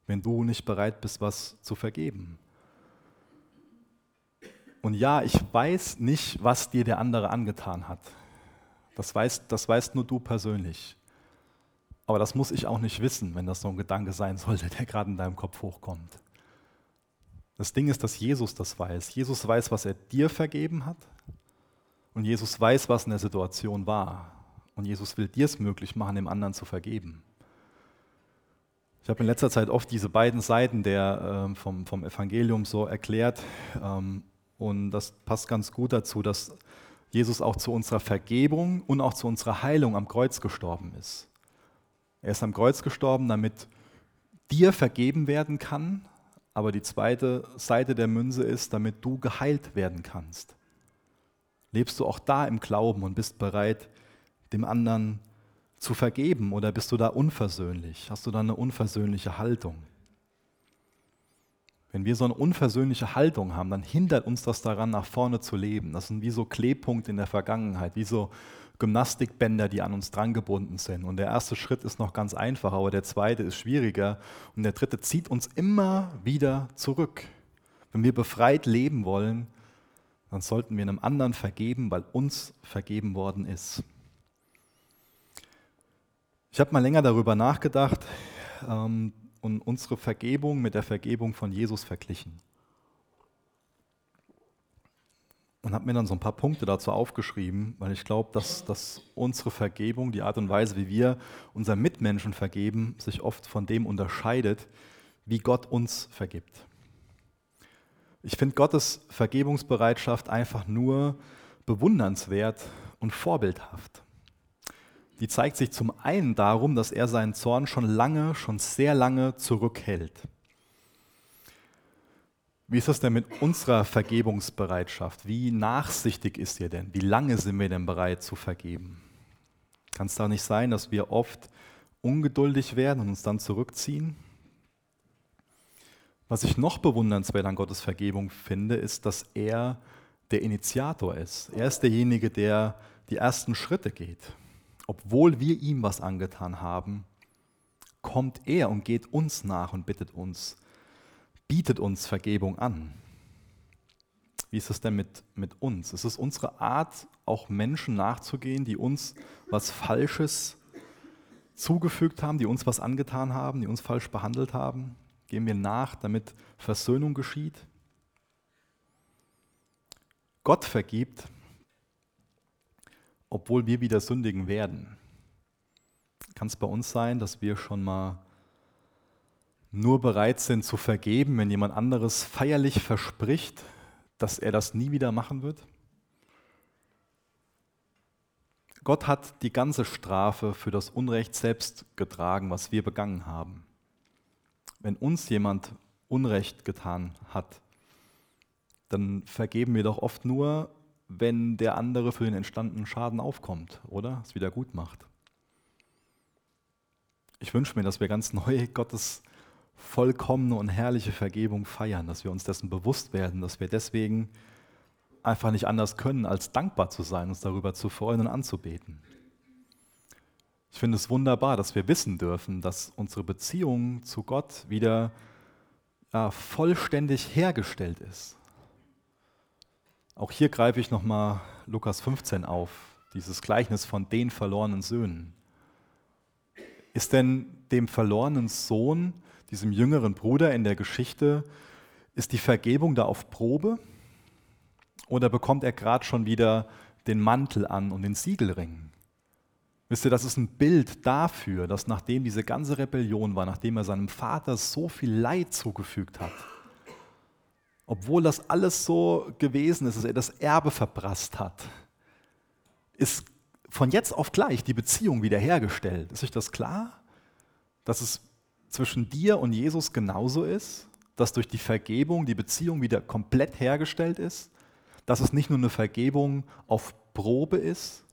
wenn du nicht bereit bist, was zu vergeben. Und ja, ich weiß nicht, was dir der andere angetan hat. Das weißt, das weißt nur du persönlich. Aber das muss ich auch nicht wissen, wenn das so ein Gedanke sein sollte, der gerade in deinem Kopf hochkommt. Das Ding ist, dass Jesus das weiß. Jesus weiß, was er dir vergeben hat. Und Jesus weiß, was in der Situation war. Und Jesus will dir es möglich machen, dem anderen zu vergeben. Ich habe in letzter Zeit oft diese beiden Seiten der, äh, vom, vom Evangelium so erklärt. Ähm, und das passt ganz gut dazu, dass Jesus auch zu unserer Vergebung und auch zu unserer Heilung am Kreuz gestorben ist. Er ist am Kreuz gestorben, damit dir vergeben werden kann, aber die zweite Seite der Münze ist, damit du geheilt werden kannst. Lebst du auch da im Glauben und bist bereit, dem anderen zu vergeben oder bist du da unversöhnlich? Hast du da eine unversöhnliche Haltung? Wenn wir so eine unversöhnliche Haltung haben, dann hindert uns das daran, nach vorne zu leben. Das sind wie so Klebpunkte in der Vergangenheit, wie so Gymnastikbänder, die an uns drangebunden sind. Und der erste Schritt ist noch ganz einfach, aber der zweite ist schwieriger. Und der dritte zieht uns immer wieder zurück. Wenn wir befreit leben wollen, dann sollten wir einem anderen vergeben, weil uns vergeben worden ist. Ich habe mal länger darüber nachgedacht ähm, und unsere Vergebung mit der Vergebung von Jesus verglichen. Und habe mir dann so ein paar Punkte dazu aufgeschrieben, weil ich glaube, dass, dass unsere Vergebung, die Art und Weise, wie wir unseren Mitmenschen vergeben, sich oft von dem unterscheidet, wie Gott uns vergibt. Ich finde Gottes Vergebungsbereitschaft einfach nur bewundernswert und vorbildhaft. Die zeigt sich zum einen darum, dass er seinen Zorn schon lange, schon sehr lange zurückhält. Wie ist das denn mit unserer Vergebungsbereitschaft? Wie nachsichtig ist ihr denn? Wie lange sind wir denn bereit zu vergeben? Kann es da nicht sein, dass wir oft ungeduldig werden und uns dann zurückziehen? Was ich noch bewundernswert an Gottes Vergebung finde, ist, dass er der Initiator ist. Er ist derjenige, der die ersten Schritte geht. Obwohl wir ihm was angetan haben, kommt er und geht uns nach und bittet uns, bietet uns Vergebung an. Wie ist es denn mit, mit uns? Ist es unsere Art, auch Menschen nachzugehen, die uns was Falsches zugefügt haben, die uns was angetan haben, die uns falsch behandelt haben? Gehen wir nach, damit Versöhnung geschieht? Gott vergibt, obwohl wir wieder sündigen werden. Kann es bei uns sein, dass wir schon mal nur bereit sind zu vergeben, wenn jemand anderes feierlich verspricht, dass er das nie wieder machen wird? Gott hat die ganze Strafe für das Unrecht selbst getragen, was wir begangen haben. Wenn uns jemand Unrecht getan hat, dann vergeben wir doch oft nur, wenn der andere für den entstandenen Schaden aufkommt, oder? Es wieder gut macht. Ich wünsche mir, dass wir ganz neu Gottes vollkommene und herrliche Vergebung feiern, dass wir uns dessen bewusst werden, dass wir deswegen einfach nicht anders können, als dankbar zu sein, uns darüber zu freuen und anzubeten. Ich finde es wunderbar, dass wir wissen dürfen, dass unsere Beziehung zu Gott wieder ja, vollständig hergestellt ist. Auch hier greife ich nochmal Lukas 15 auf, dieses Gleichnis von den verlorenen Söhnen. Ist denn dem verlorenen Sohn diesem jüngeren Bruder in der Geschichte, ist die Vergebung da auf Probe? Oder bekommt er gerade schon wieder den Mantel an und den Siegelring? Wisst ihr, das ist ein Bild dafür, dass nachdem diese ganze Rebellion war, nachdem er seinem Vater so viel Leid zugefügt hat, obwohl das alles so gewesen ist, dass er das Erbe verprasst hat, ist von jetzt auf gleich die Beziehung wiederhergestellt. Ist euch das klar? Dass es zwischen dir und Jesus genauso ist, dass durch die Vergebung die Beziehung wieder komplett hergestellt ist, dass es nicht nur eine Vergebung auf Probe ist,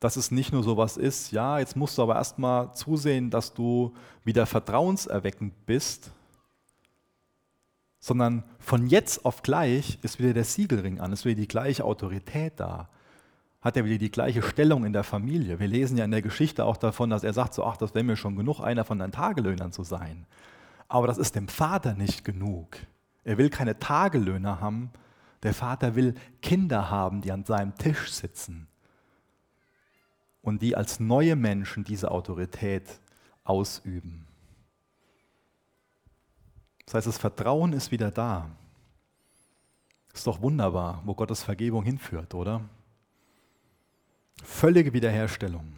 dass es nicht nur sowas ist, ja, jetzt musst du aber erstmal zusehen, dass du wieder vertrauenserweckend bist, sondern von jetzt auf gleich ist wieder der Siegelring an, ist wieder die gleiche Autorität da hat er wieder die gleiche Stellung in der Familie. Wir lesen ja in der Geschichte auch davon, dass er sagt so, ach, das wäre mir schon genug, einer von deinen Tagelöhnern zu sein. Aber das ist dem Vater nicht genug. Er will keine Tagelöhner haben. Der Vater will Kinder haben, die an seinem Tisch sitzen und die als neue Menschen diese Autorität ausüben. Das heißt, das Vertrauen ist wieder da. Ist doch wunderbar, wo Gottes Vergebung hinführt, oder? Völlige Wiederherstellung.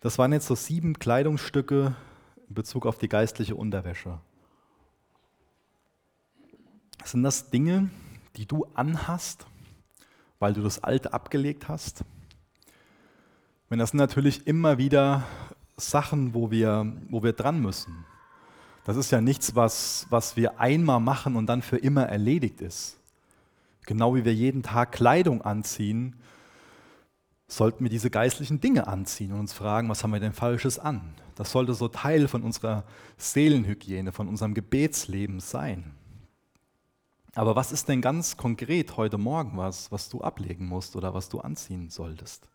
Das waren jetzt so sieben Kleidungsstücke in Bezug auf die geistliche Unterwäsche. Sind das Dinge, die du anhast, weil du das Alte abgelegt hast? Wenn das sind natürlich immer wieder Sachen, wo wir, wo wir dran müssen. Das ist ja nichts, was, was wir einmal machen und dann für immer erledigt ist. Genau wie wir jeden Tag Kleidung anziehen sollten wir diese geistlichen Dinge anziehen und uns fragen, was haben wir denn Falsches an? Das sollte so Teil von unserer Seelenhygiene, von unserem Gebetsleben sein. Aber was ist denn ganz konkret heute Morgen was, was du ablegen musst oder was du anziehen solltest?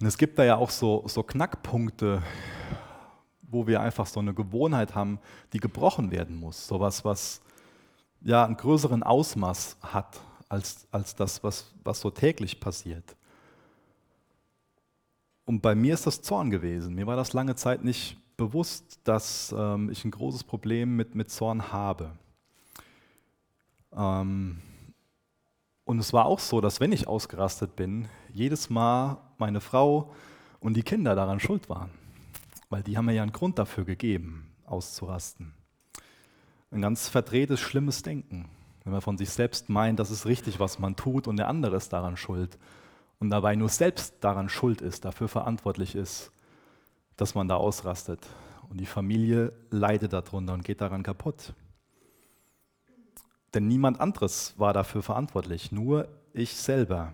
Und es gibt da ja auch so, so Knackpunkte, wo wir einfach so eine Gewohnheit haben, die gebrochen werden muss. So was, was ja einen größeren Ausmaß hat als, als das, was, was so täglich passiert. Und bei mir ist das Zorn gewesen. Mir war das lange Zeit nicht bewusst, dass ähm, ich ein großes Problem mit, mit Zorn habe. Ähm, und es war auch so, dass wenn ich ausgerastet bin, jedes Mal meine Frau und die Kinder daran schuld waren. Weil die haben mir ja einen Grund dafür gegeben, auszurasten. Ein ganz verdrehtes, schlimmes Denken. Wenn man von sich selbst meint, das ist richtig, was man tut und der andere ist daran schuld. Und dabei nur selbst daran schuld ist, dafür verantwortlich ist, dass man da ausrastet. Und die Familie leidet darunter und geht daran kaputt. Denn niemand anderes war dafür verantwortlich, nur ich selber.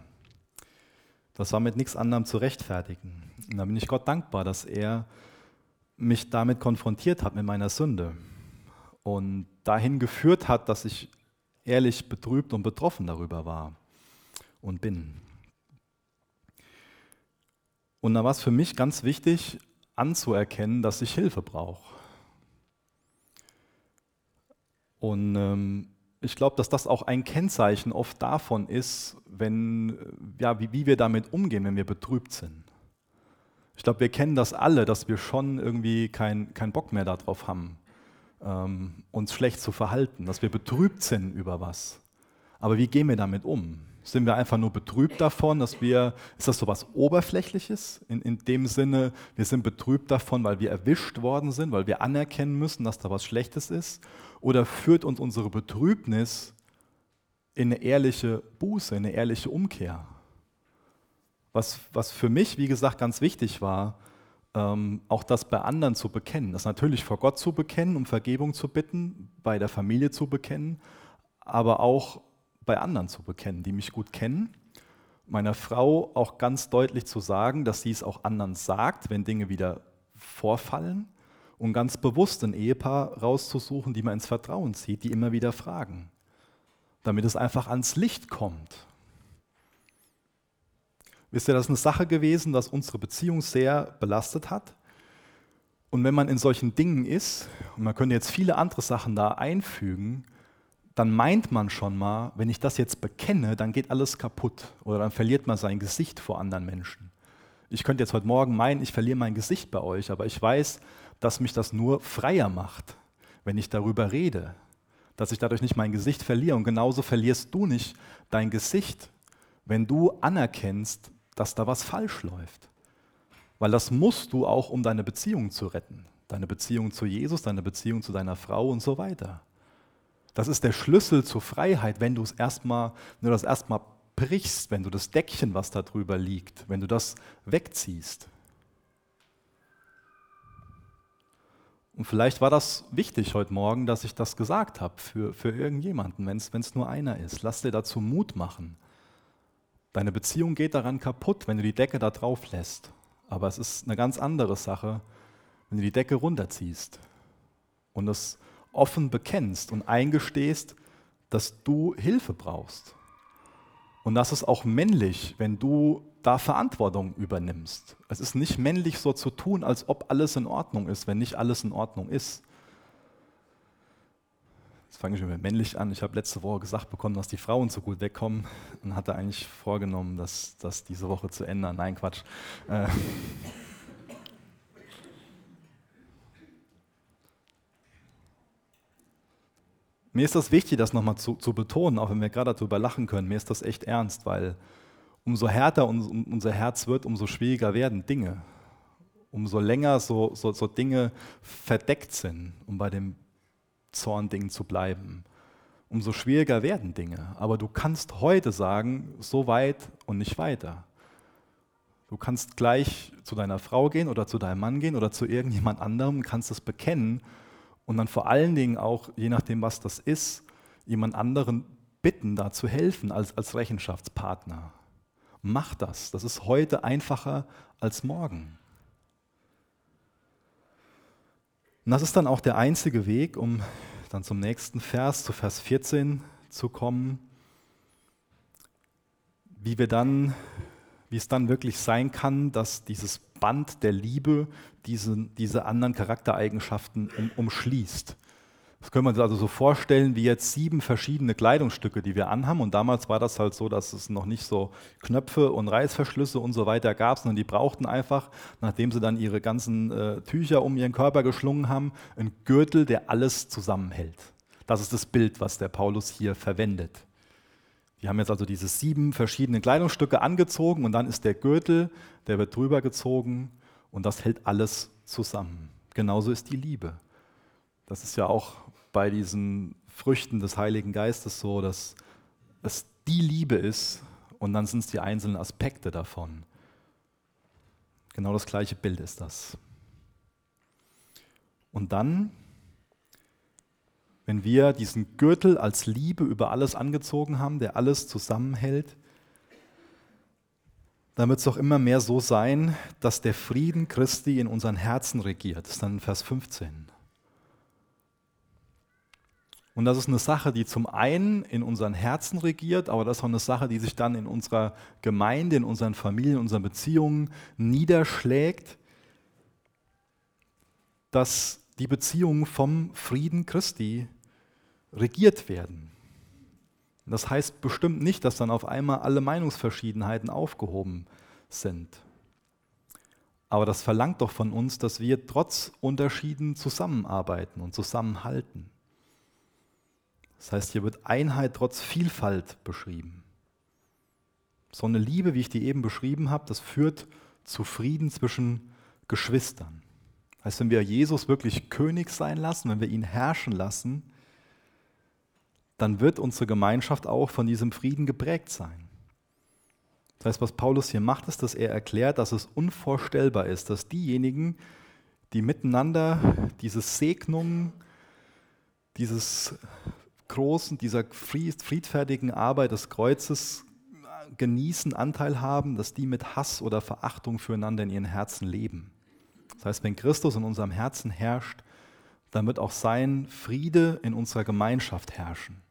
Das war mit nichts anderem zu rechtfertigen. Und da bin ich Gott dankbar, dass er mich damit konfrontiert hat, mit meiner Sünde. Und dahin geführt hat, dass ich ehrlich betrübt und betroffen darüber war und bin. Und da war es für mich ganz wichtig anzuerkennen, dass ich Hilfe brauche. Und ähm, ich glaube, dass das auch ein Kennzeichen oft davon ist, wenn, ja, wie, wie wir damit umgehen, wenn wir betrübt sind. Ich glaube, wir kennen das alle, dass wir schon irgendwie keinen kein Bock mehr darauf haben, ähm, uns schlecht zu verhalten, dass wir betrübt sind über was. Aber wie gehen wir damit um? Sind wir einfach nur betrübt davon, dass wir, ist das so was Oberflächliches? In, in dem Sinne, wir sind betrübt davon, weil wir erwischt worden sind, weil wir anerkennen müssen, dass da was Schlechtes ist? Oder führt uns unsere Betrübnis in eine ehrliche Buße, in eine ehrliche Umkehr? Was, was für mich, wie gesagt, ganz wichtig war, ähm, auch das bei anderen zu bekennen. Das natürlich vor Gott zu bekennen, um Vergebung zu bitten, bei der Familie zu bekennen, aber auch bei anderen zu bekennen, die mich gut kennen. Meiner Frau auch ganz deutlich zu sagen, dass sie es auch anderen sagt, wenn Dinge wieder vorfallen. Und ganz bewusst ein Ehepaar rauszusuchen, die man ins Vertrauen zieht, die immer wieder fragen, damit es einfach ans Licht kommt. Wisst ihr, das ist eine Sache gewesen, dass unsere Beziehung sehr belastet hat. Und wenn man in solchen Dingen ist, und man könnte jetzt viele andere Sachen da einfügen, dann meint man schon mal, wenn ich das jetzt bekenne, dann geht alles kaputt oder dann verliert man sein Gesicht vor anderen Menschen. Ich könnte jetzt heute Morgen meinen, ich verliere mein Gesicht bei euch, aber ich weiß, dass mich das nur freier macht, wenn ich darüber rede, dass ich dadurch nicht mein Gesicht verliere. Und genauso verlierst du nicht dein Gesicht, wenn du anerkennst, dass da was falsch läuft. Weil das musst du auch, um deine Beziehung zu retten. Deine Beziehung zu Jesus, deine Beziehung zu deiner Frau und so weiter. Das ist der Schlüssel zur Freiheit, wenn du es erstmal, wenn das erstmal brichst, wenn du das Deckchen, was da drüber liegt, wenn du das wegziehst. Und vielleicht war das wichtig heute Morgen, dass ich das gesagt habe für, für irgendjemanden, wenn es nur einer ist. Lass dir dazu Mut machen. Deine Beziehung geht daran kaputt, wenn du die Decke da drauf lässt. Aber es ist eine ganz andere Sache, wenn du die Decke runterziehst und es offen bekennst und eingestehst, dass du Hilfe brauchst. Und das ist auch männlich, wenn du da Verantwortung übernimmst. Es ist nicht männlich so zu tun, als ob alles in Ordnung ist, wenn nicht alles in Ordnung ist. Jetzt fange ich mit männlich an. Ich habe letzte Woche gesagt bekommen, dass die Frauen so gut wegkommen und hatte eigentlich vorgenommen, das, das diese Woche zu ändern. Nein, Quatsch. Äh, <laughs> Mir ist das wichtig, das nochmal zu, zu, betonen, auch wenn wir gerade darüber lachen können. Mir ist das echt ernst, weil umso härter unser Herz wird, umso schwieriger werden Dinge. Umso länger so, so, so Dinge verdeckt sind, um bei dem Zornding zu bleiben, umso schwieriger werden Dinge. Aber du kannst heute sagen, so weit und nicht weiter. Du kannst gleich zu deiner Frau gehen oder zu deinem Mann gehen oder zu irgendjemand anderem, kannst es bekennen und dann vor allen Dingen auch, je nachdem, was das ist, jemand anderen bitten, da zu helfen als, als Rechenschaftspartner. Mach das. Das ist heute einfacher als morgen. Und das ist dann auch der einzige Weg, um dann zum nächsten Vers, zu Vers 14 zu kommen, wie wir dann, wie es dann wirklich sein kann, dass dieses Band der Liebe diese, diese anderen Charaktereigenschaften um, umschließt. Das können wir uns also so vorstellen wie jetzt sieben verschiedene Kleidungsstücke, die wir anhaben. Und damals war das halt so, dass es noch nicht so Knöpfe und Reißverschlüsse und so weiter gab, sondern die brauchten einfach, nachdem sie dann ihre ganzen äh, Tücher um ihren Körper geschlungen haben, einen Gürtel, der alles zusammenhält. Das ist das Bild, was der Paulus hier verwendet. Die haben jetzt also diese sieben verschiedenen Kleidungsstücke angezogen und dann ist der Gürtel, der wird drüber gezogen und das hält alles zusammen. Genauso ist die Liebe. Das ist ja auch bei diesen Früchten des Heiligen Geistes so, dass es die Liebe ist und dann sind es die einzelnen Aspekte davon. Genau das gleiche Bild ist das. Und dann, wenn wir diesen Gürtel als Liebe über alles angezogen haben, der alles zusammenhält, dann wird es doch immer mehr so sein, dass der Frieden Christi in unseren Herzen regiert. Das ist dann Vers 15. Und das ist eine Sache, die zum einen in unseren Herzen regiert, aber das ist auch eine Sache, die sich dann in unserer Gemeinde, in unseren Familien, in unseren Beziehungen niederschlägt, dass die Beziehungen vom Frieden Christi regiert werden. Das heißt bestimmt nicht, dass dann auf einmal alle Meinungsverschiedenheiten aufgehoben sind. Aber das verlangt doch von uns, dass wir trotz Unterschieden zusammenarbeiten und zusammenhalten. Das heißt, hier wird Einheit trotz Vielfalt beschrieben. So eine Liebe, wie ich die eben beschrieben habe, das führt zu Frieden zwischen Geschwistern. Das heißt, wenn wir Jesus wirklich König sein lassen, wenn wir ihn herrschen lassen, dann wird unsere Gemeinschaft auch von diesem Frieden geprägt sein. Das heißt, was Paulus hier macht, ist, dass er erklärt, dass es unvorstellbar ist, dass diejenigen, die miteinander diese Segnung, dieses großen, dieser friedfertigen Arbeit des Kreuzes genießen, Anteil haben, dass die mit Hass oder Verachtung füreinander in ihren Herzen leben. Das heißt, wenn Christus in unserem Herzen herrscht, dann wird auch sein Friede in unserer Gemeinschaft herrschen.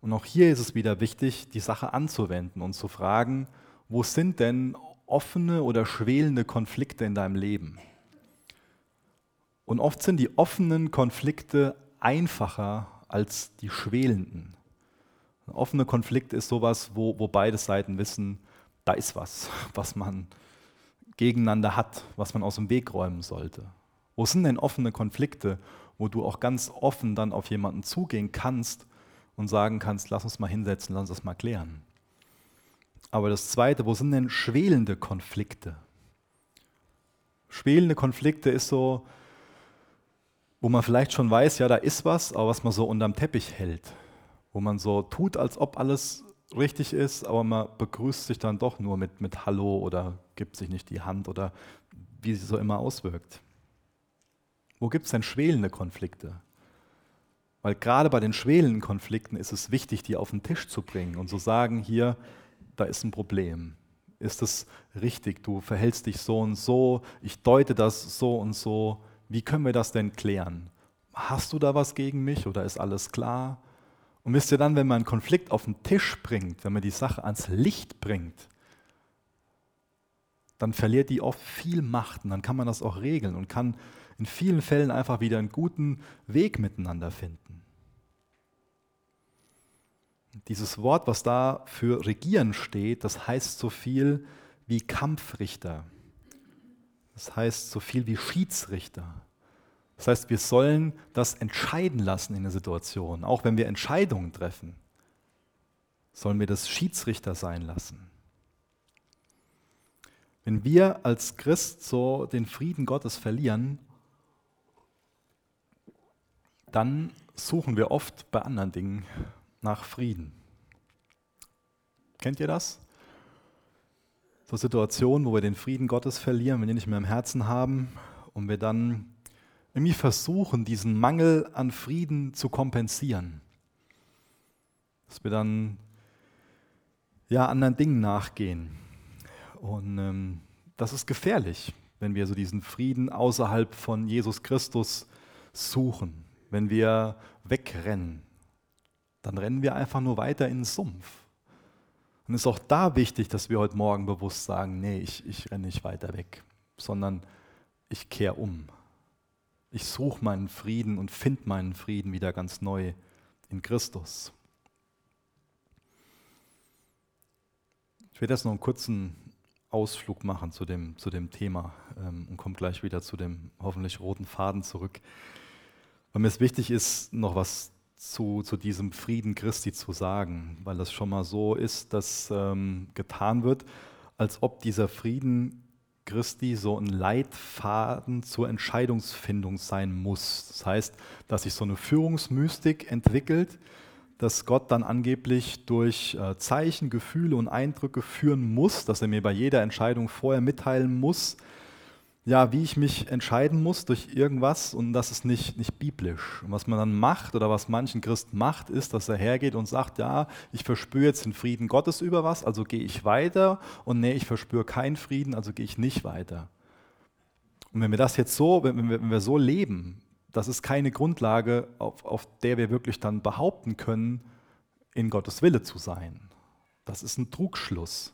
Und auch hier ist es wieder wichtig, die Sache anzuwenden und zu fragen, wo sind denn offene oder schwelende Konflikte in deinem Leben? Und oft sind die offenen Konflikte einfacher als die schwelenden. Ein offener Konflikt ist sowas, wo, wo beide Seiten wissen, da ist was, <laughs> was man gegeneinander hat, was man aus dem Weg räumen sollte. Wo sind denn offene Konflikte, wo du auch ganz offen dann auf jemanden zugehen kannst und sagen kannst, lass uns mal hinsetzen, lass uns das mal klären. Aber das Zweite, wo sind denn schwelende Konflikte? Schwelende Konflikte ist so, wo man vielleicht schon weiß, ja, da ist was, aber was man so unterm Teppich hält. Wo man so tut, als ob alles richtig ist, aber man begrüßt sich dann doch nur mit, mit Hallo oder gibt sich nicht die Hand oder wie sie so immer auswirkt. Wo gibt es denn schwelende Konflikte? Weil gerade bei den schwelenden Konflikten ist es wichtig, die auf den Tisch zu bringen und zu sagen, hier, da ist ein Problem. Ist es richtig? Du verhältst dich so und so, ich deute das so und so. Wie können wir das denn klären? Hast du da was gegen mich oder ist alles klar? Und wisst ihr dann, wenn man einen Konflikt auf den Tisch bringt, wenn man die Sache ans Licht bringt, dann verliert die oft viel Macht und dann kann man das auch regeln und kann in vielen Fällen einfach wieder einen guten Weg miteinander finden. Dieses Wort, was da für regieren steht, das heißt so viel wie Kampfrichter. Das heißt so viel wie Schiedsrichter. Das heißt, wir sollen das entscheiden lassen in der Situation. Auch wenn wir Entscheidungen treffen, sollen wir das Schiedsrichter sein lassen. Wenn wir als Christ so den Frieden Gottes verlieren, dann suchen wir oft bei anderen Dingen nach Frieden. Kennt ihr das? So Situationen, wo wir den Frieden Gottes verlieren, wenn wir ihn nicht mehr im Herzen haben und wir dann irgendwie versuchen, diesen Mangel an Frieden zu kompensieren. Dass wir dann ja anderen Dingen nachgehen. Und ähm, das ist gefährlich, wenn wir so diesen Frieden außerhalb von Jesus Christus suchen wenn wir wegrennen, dann rennen wir einfach nur weiter in den Sumpf. Und es ist auch da wichtig, dass wir heute Morgen bewusst sagen, nee, ich, ich renne nicht weiter weg, sondern ich kehre um. Ich suche meinen Frieden und finde meinen Frieden wieder ganz neu in Christus. Ich werde jetzt noch einen kurzen Ausflug machen zu dem, zu dem Thema ähm, und komme gleich wieder zu dem hoffentlich roten Faden zurück. weil mir es wichtig ist, noch was zu, zu diesem Frieden Christi zu sagen, weil das schon mal so ist, dass ähm, getan wird, als ob dieser Frieden Christi so ein Leitfaden zur Entscheidungsfindung sein muss. Das heißt, dass sich so eine Führungsmystik entwickelt, dass Gott dann angeblich durch äh, Zeichen, Gefühle und Eindrücke führen muss, dass er mir bei jeder Entscheidung vorher mitteilen muss, ja, wie ich mich entscheiden muss durch irgendwas und das ist nicht, nicht biblisch. Und was man dann macht oder was manchen Christen macht, ist, dass er hergeht und sagt, ja, ich verspüre jetzt den Frieden Gottes über was, also gehe ich weiter und nee, ich verspüre keinen Frieden, also gehe ich nicht weiter. Und wenn wir das jetzt so, wenn wir, wenn wir so leben, das ist keine Grundlage, auf, auf der wir wirklich dann behaupten können, in Gottes Wille zu sein. Das ist ein Trugschluss.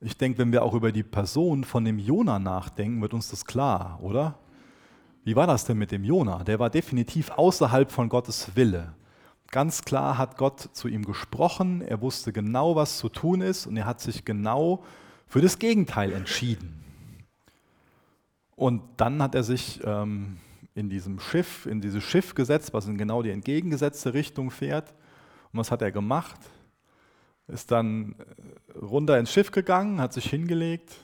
Ich denke, wenn wir auch über die Person von dem Jona nachdenken, wird uns das klar, oder? Wie war das denn mit dem Jona? Der war definitiv außerhalb von Gottes Wille. Ganz klar hat Gott zu ihm gesprochen, er wusste genau, was zu tun ist und er hat sich genau für das Gegenteil entschieden. Und dann hat er sich ähm, in diesem Schiff, in dieses Schiff gesetzt, was in genau die entgegengesetzte Richtung fährt. Und was hat er gemacht? Ist dann äh, runter ins Schiff gegangen, hat sich hingelegt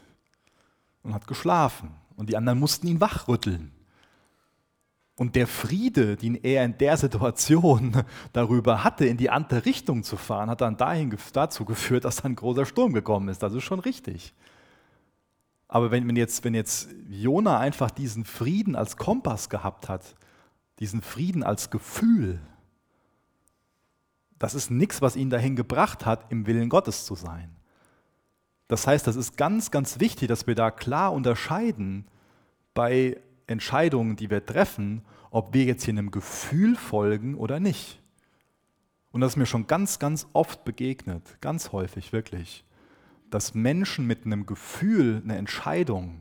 und hat geschlafen. Und die anderen mussten ihn wachrütteln. Und der Friede, den er in der Situation <laughs> darüber hatte, in die andere Richtung zu fahren, hat dann dahin, dazu geführt, dass dann ein großer Sturm gekommen ist. Das ist schon richtig. Aber wenn, wenn, jetzt, wenn jetzt Jona einfach diesen Frieden als Kompass gehabt hat, diesen Frieden als Gefühl, das ist nichts, was ihn dahin gebracht hat, im Willen Gottes zu sein. Das heißt, das ist ganz, ganz wichtig, dass wir da klar unterscheiden bei Entscheidungen, die wir treffen, ob wir jetzt hier einem Gefühl folgen oder nicht. Und das ist mir schon ganz, ganz oft begegnet, ganz häufig wirklich, dass Menschen mit einem Gefühl eine Entscheidung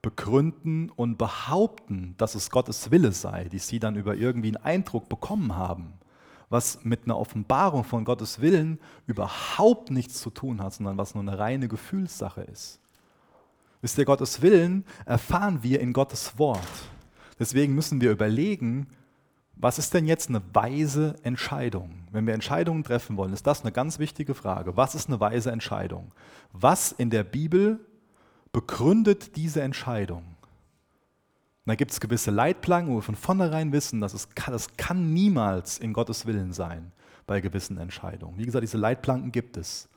begründen und behaupten, dass es Gottes Wille sei, die sie dann über irgendwie einen Eindruck bekommen haben was mit einer Offenbarung von Gottes Willen überhaupt nichts zu tun hat, sondern was nur eine reine Gefühlssache ist. Wisst ihr, Gottes Willen erfahren wir in Gottes Wort. Deswegen müssen wir überlegen, was ist denn jetzt eine weise Entscheidung? Wenn wir Entscheidungen treffen wollen, ist das eine ganz wichtige Frage. Was ist eine weise Entscheidung? Was in der Bibel begründet diese Entscheidung? Und da gibt es gewisse Leitplanken, wo wir von vornherein wissen, dass es das kann niemals in Gottes Willen sein bei gewissen Entscheidungen. Wie gesagt, diese Leitplanken gibt es.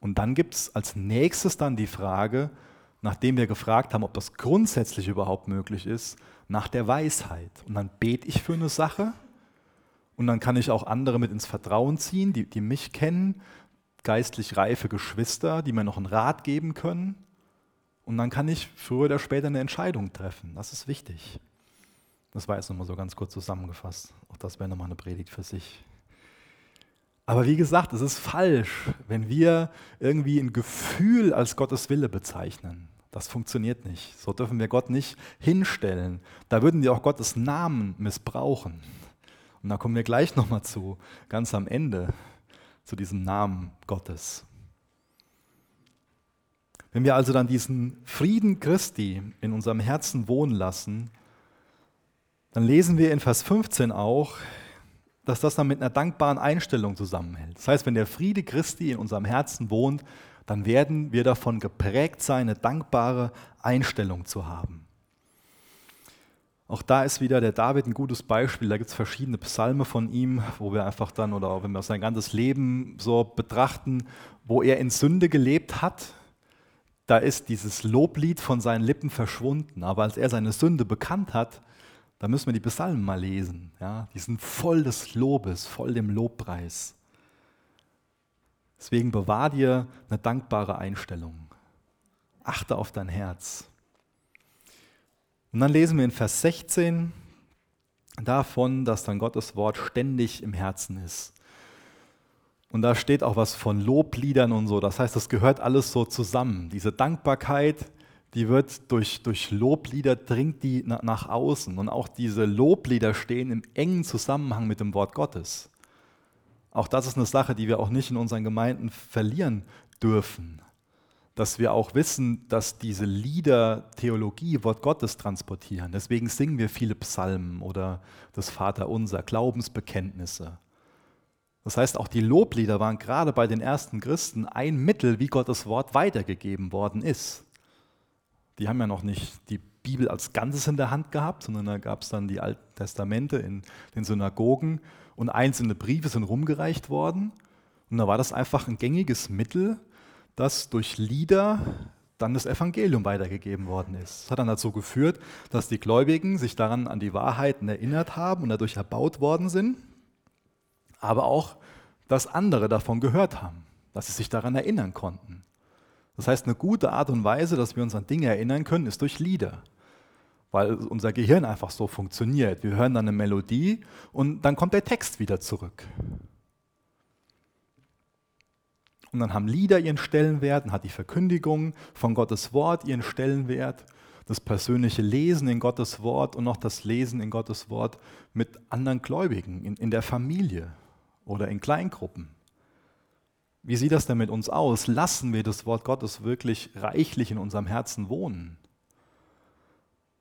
Und dann gibt es als nächstes dann die Frage, nachdem wir gefragt haben, ob das grundsätzlich überhaupt möglich ist, nach der Weisheit. Und dann bete ich für eine Sache und dann kann ich auch andere mit ins Vertrauen ziehen, die, die mich kennen, geistlich reife Geschwister, die mir noch einen Rat geben können. Und dann kann ich früher oder später eine Entscheidung treffen. Das ist wichtig. Das war jetzt nochmal so ganz kurz zusammengefasst. Auch das wäre nochmal eine Predigt für sich. Aber wie gesagt, es ist falsch, wenn wir irgendwie ein Gefühl als Gottes Wille bezeichnen. Das funktioniert nicht. So dürfen wir Gott nicht hinstellen. Da würden wir auch Gottes Namen missbrauchen. Und da kommen wir gleich nochmal zu, ganz am Ende, zu diesem Namen Gottes. Wenn wir also dann diesen Frieden Christi in unserem Herzen wohnen lassen, dann lesen wir in Vers 15 auch, dass das dann mit einer dankbaren Einstellung zusammenhält. Das heißt, wenn der Friede Christi in unserem Herzen wohnt, dann werden wir davon geprägt sein, eine dankbare Einstellung zu haben. Auch da ist wieder der David ein gutes Beispiel. Da gibt es verschiedene Psalme von ihm, wo wir einfach dann, oder auch wenn wir sein ganzes Leben so betrachten, wo er in Sünde gelebt hat, da ist dieses Loblied von seinen Lippen verschwunden. Aber als er seine Sünde bekannt hat, da müssen wir die Psalmen mal lesen. Ja? Die sind voll des Lobes, voll dem Lobpreis. Deswegen bewahr dir eine dankbare Einstellung. Achte auf dein Herz. Und dann lesen wir in Vers 16 davon, dass dann Gottes Wort ständig im Herzen ist. Und da steht auch was von Lobliedern und so. Das heißt, das gehört alles so zusammen. Diese Dankbarkeit, die wird durch, durch Loblieder, dringt die nach außen. Und auch diese Loblieder stehen im engen Zusammenhang mit dem Wort Gottes. Auch das ist eine Sache, die wir auch nicht in unseren Gemeinden verlieren dürfen. dass wir auch wissen, dass diese Lieder Theologie, Wort Gottes transportieren. Deswegen singen wir viele Psalmen oder das Vaterunser, Glaubensbekenntnisse. Das heißt, auch die Loblieder waren gerade bei den ersten Christen ein Mittel, wie Gottes Wort weitergegeben worden ist. Die haben ja noch nicht die Bibel als Ganzes in der Hand gehabt, sondern da gab es dann die Alten Testamente in den Synagogen und einzelne Briefe sind rumgereicht worden. Und da war das einfach ein gängiges Mittel, dass durch Lieder dann das Evangelium weitergegeben worden ist. Das hat dann dazu geführt, dass die Gläubigen sich daran an die Wahrheiten erinnert haben und dadurch erbaut worden sind, aber auch, dass andere davon gehört haben, dass sie sich daran erinnern konnten. Das heißt, eine gute Art und Weise, dass wir uns an Dinge erinnern können, ist durch Lieder, weil unser Gehirn einfach so funktioniert. Wir hören dann eine Melodie und dann kommt der Text wieder zurück. Und dann haben Lieder ihren Stellenwert, dann hat die Verkündigung von Gottes Wort ihren Stellenwert, das persönliche Lesen in Gottes Wort und noch das Lesen in Gottes Wort mit anderen Gläubigen, in, in der Familie oder in Kleingruppen. Wie sieht das denn mit uns aus? Lassen wir das Wort Gottes wirklich reichlich in unserem Herzen wohnen?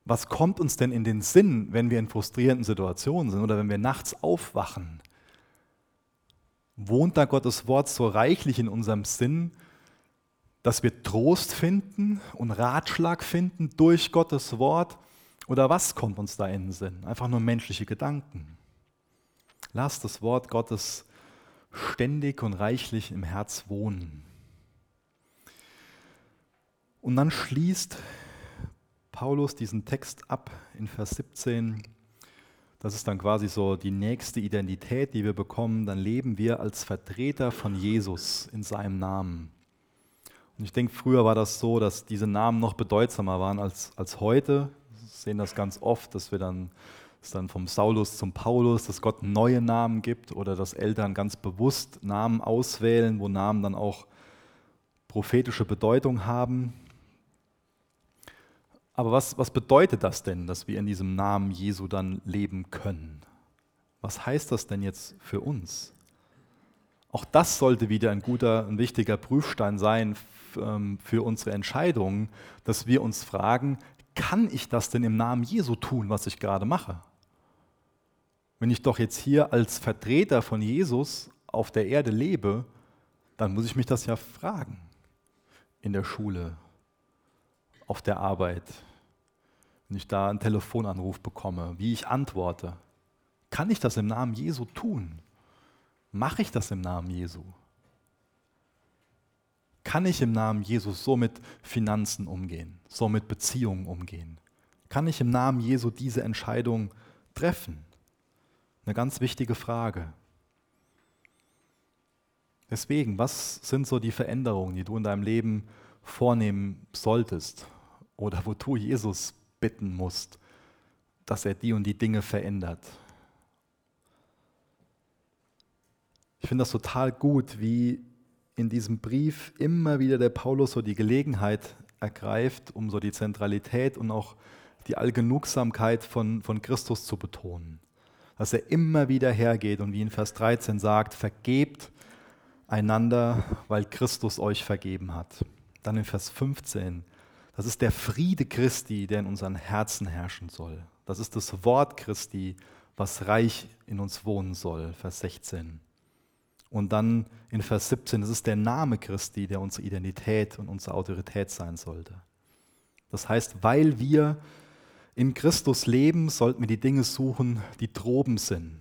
Was kommt uns denn in den Sinn, wenn wir in frustrierenden Situationen sind oder wenn wir nachts aufwachen? wohnt da Gottes Wort so reichlich in unserem Sinn, dass wir Trost finden und Ratschlag finden durch Gottes Wort? Oder was kommt uns da in den Sinn? Einfach nur menschliche Gedanken. Lass das Wort Gottes ständig und reichlich im Herz wohnen. Und dann schließt Paulus diesen Text ab in Vers 17 das ist dann quasi so die nächste Identität, die wir bekommen. Dann leben wir als Vertreter von Jesus in seinem Namen. Und ich denke, früher war das so, dass diese Namen noch bedeutsamer waren als, als heute. Wir sehen das ganz oft, dass wir dann, dass dann vom Saulus zum Paulus, dass Gott neue Namen gibt oder dass Eltern ganz bewusst Namen auswählen, wo Namen dann auch prophetische Bedeutung haben. Aber was, was bedeutet das denn, dass wir in diesem Namen Jesu dann leben können? Was heißt das denn jetzt für uns? Auch das sollte wieder ein guter, ein wichtiger Prüfstein sein ähm, für unsere Entscheidungen, dass wir uns fragen, kann ich das denn im Namen Jesu tun, was ich gerade mache? Wenn ich doch jetzt hier als Vertreter von Jesus auf der Erde lebe, dann muss ich mich das ja fragen. In der Schule, auf der Arbeit, wenn ich da einen Telefonanruf bekomme, wie ich antworte. Kann ich das im Namen Jesu tun? Mache ich das im Namen Jesu? Kann ich im Namen Jesus so mit Finanzen umgehen, so mit Beziehungen umgehen? Kann ich im Namen Jesu diese Entscheidung treffen? Eine ganz wichtige Frage. Deswegen, was sind so die Veränderungen, die du in deinem Leben vornehmen solltest oder wo du Jesus bitten musst, dass er die und die Dinge verändert. Ich finde das total gut, wie in diesem Brief immer wieder der Paulus so die Gelegenheit ergreift, um so die Zentralität und auch die Allgenugsamkeit von, von Christus zu betonen. Dass er immer wieder hergeht und wie in Vers 13 sagt, vergebt einander, weil Christus euch vergeben hat. Dann in Vers 15, das ist der Friede Christi, der in unseren Herzen herrschen soll. Das ist das Wort Christi, was reich in uns wohnen soll, Vers 16. Und dann in Vers 17, das ist der Name Christi, der unsere Identität und unsere Autorität sein sollte. Das heißt, weil wir in Christus leben, sollten wir die Dinge suchen, die droben sind.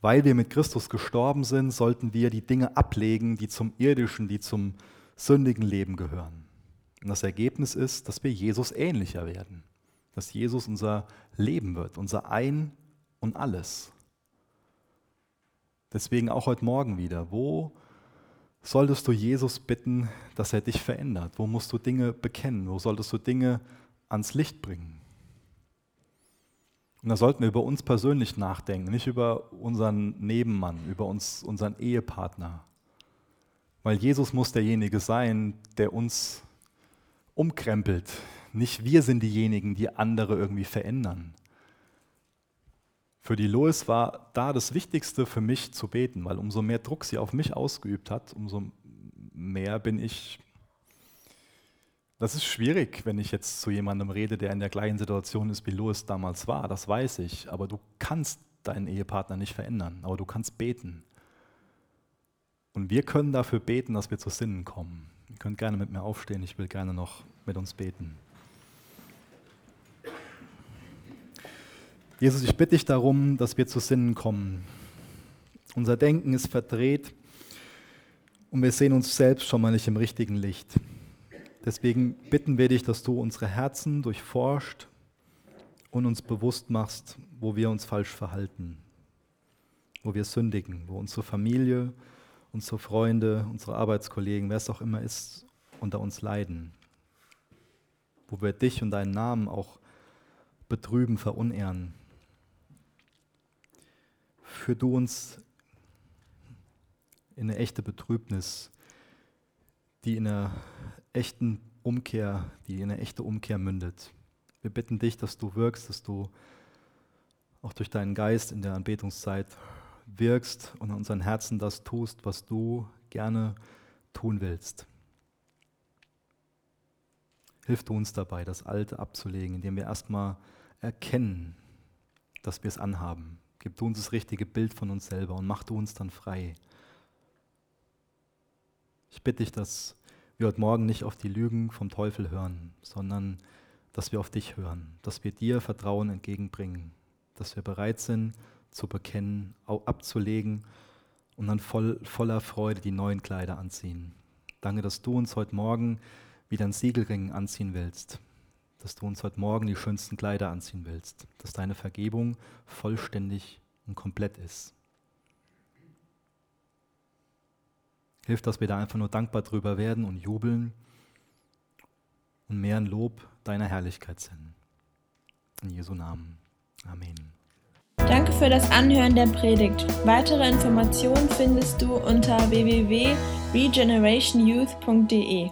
Weil wir mit Christus gestorben sind, sollten wir die Dinge ablegen, die zum irdischen, die zum sündigen Leben gehören. Und das Ergebnis ist, dass wir Jesus ähnlicher werden, dass Jesus unser Leben wird, unser Ein und alles. Deswegen auch heute Morgen wieder, wo solltest du Jesus bitten, dass er dich verändert? Wo musst du Dinge bekennen? Wo solltest du Dinge ans Licht bringen? Und da sollten wir über uns persönlich nachdenken, nicht über unseren Nebenmann, über uns, unseren Ehepartner. Weil Jesus muss derjenige sein, der uns umkrempelt. Nicht wir sind diejenigen, die andere irgendwie verändern. Für die Lois war da das Wichtigste für mich zu beten, weil umso mehr Druck sie auf mich ausgeübt hat, umso mehr bin ich Das ist schwierig, wenn ich jetzt zu jemandem rede, der in der gleichen Situation ist, wie Louis damals war. Das weiß ich. Aber du kannst deinen Ehepartner nicht verändern. Aber du kannst beten. Und wir können dafür beten, dass wir zu Sinnen kommen. Ihr könnt gerne mit mir aufstehen. Ich will gerne noch mit uns beten. Jesus, ich bitte dich darum, dass wir zu Sinnen kommen. Unser Denken ist verdreht und wir sehen uns selbst schon mal nicht im richtigen Licht. Deswegen bitten wir dich, dass du unsere Herzen durchforscht und uns bewusst machst, wo wir uns falsch verhalten, wo wir sündigen, wo unsere Familie, unsere Freunde, unsere Arbeitskollegen, wer es auch immer ist, unter uns leiden, wo wir dich und deinen Namen auch betrüben, verunehren. Führ du uns in eine echte Betrübnis, die in einer echten Umkehr, die in eine echte Umkehr mündet. Wir bitten dich, dass du wirkst, dass du auch durch deinen Geist in der Anbetungszeit wirkst und in unseren Herzen das tust, was du gerne tun willst. Hilf du uns dabei, das Alte abzulegen, indem wir erstmal erkennen, dass wir es anhaben. Gib du uns das richtige Bild von uns selber und mach du uns dann frei. Ich bitte dich, dass wir heute Morgen nicht auf die Lügen vom Teufel hören, sondern dass wir auf dich hören, dass wir dir Vertrauen entgegenbringen, dass wir bereit sind zu bekennen, abzulegen und dann voll, voller Freude die neuen Kleider anziehen. Danke, dass du uns heute Morgen wieder einen Siegelring anziehen willst, dass du uns heute Morgen die schönsten Kleider anziehen willst, dass deine Vergebung vollständig und komplett ist. Hilf, dass wir da einfach nur dankbar drüber werden und jubeln und mehr ein Lob deiner Herrlichkeit sind. In Jesu Namen. Amen. Danke für das Anhören der Predigt. Weitere Informationen findest du unter www.regenerationyouth.de.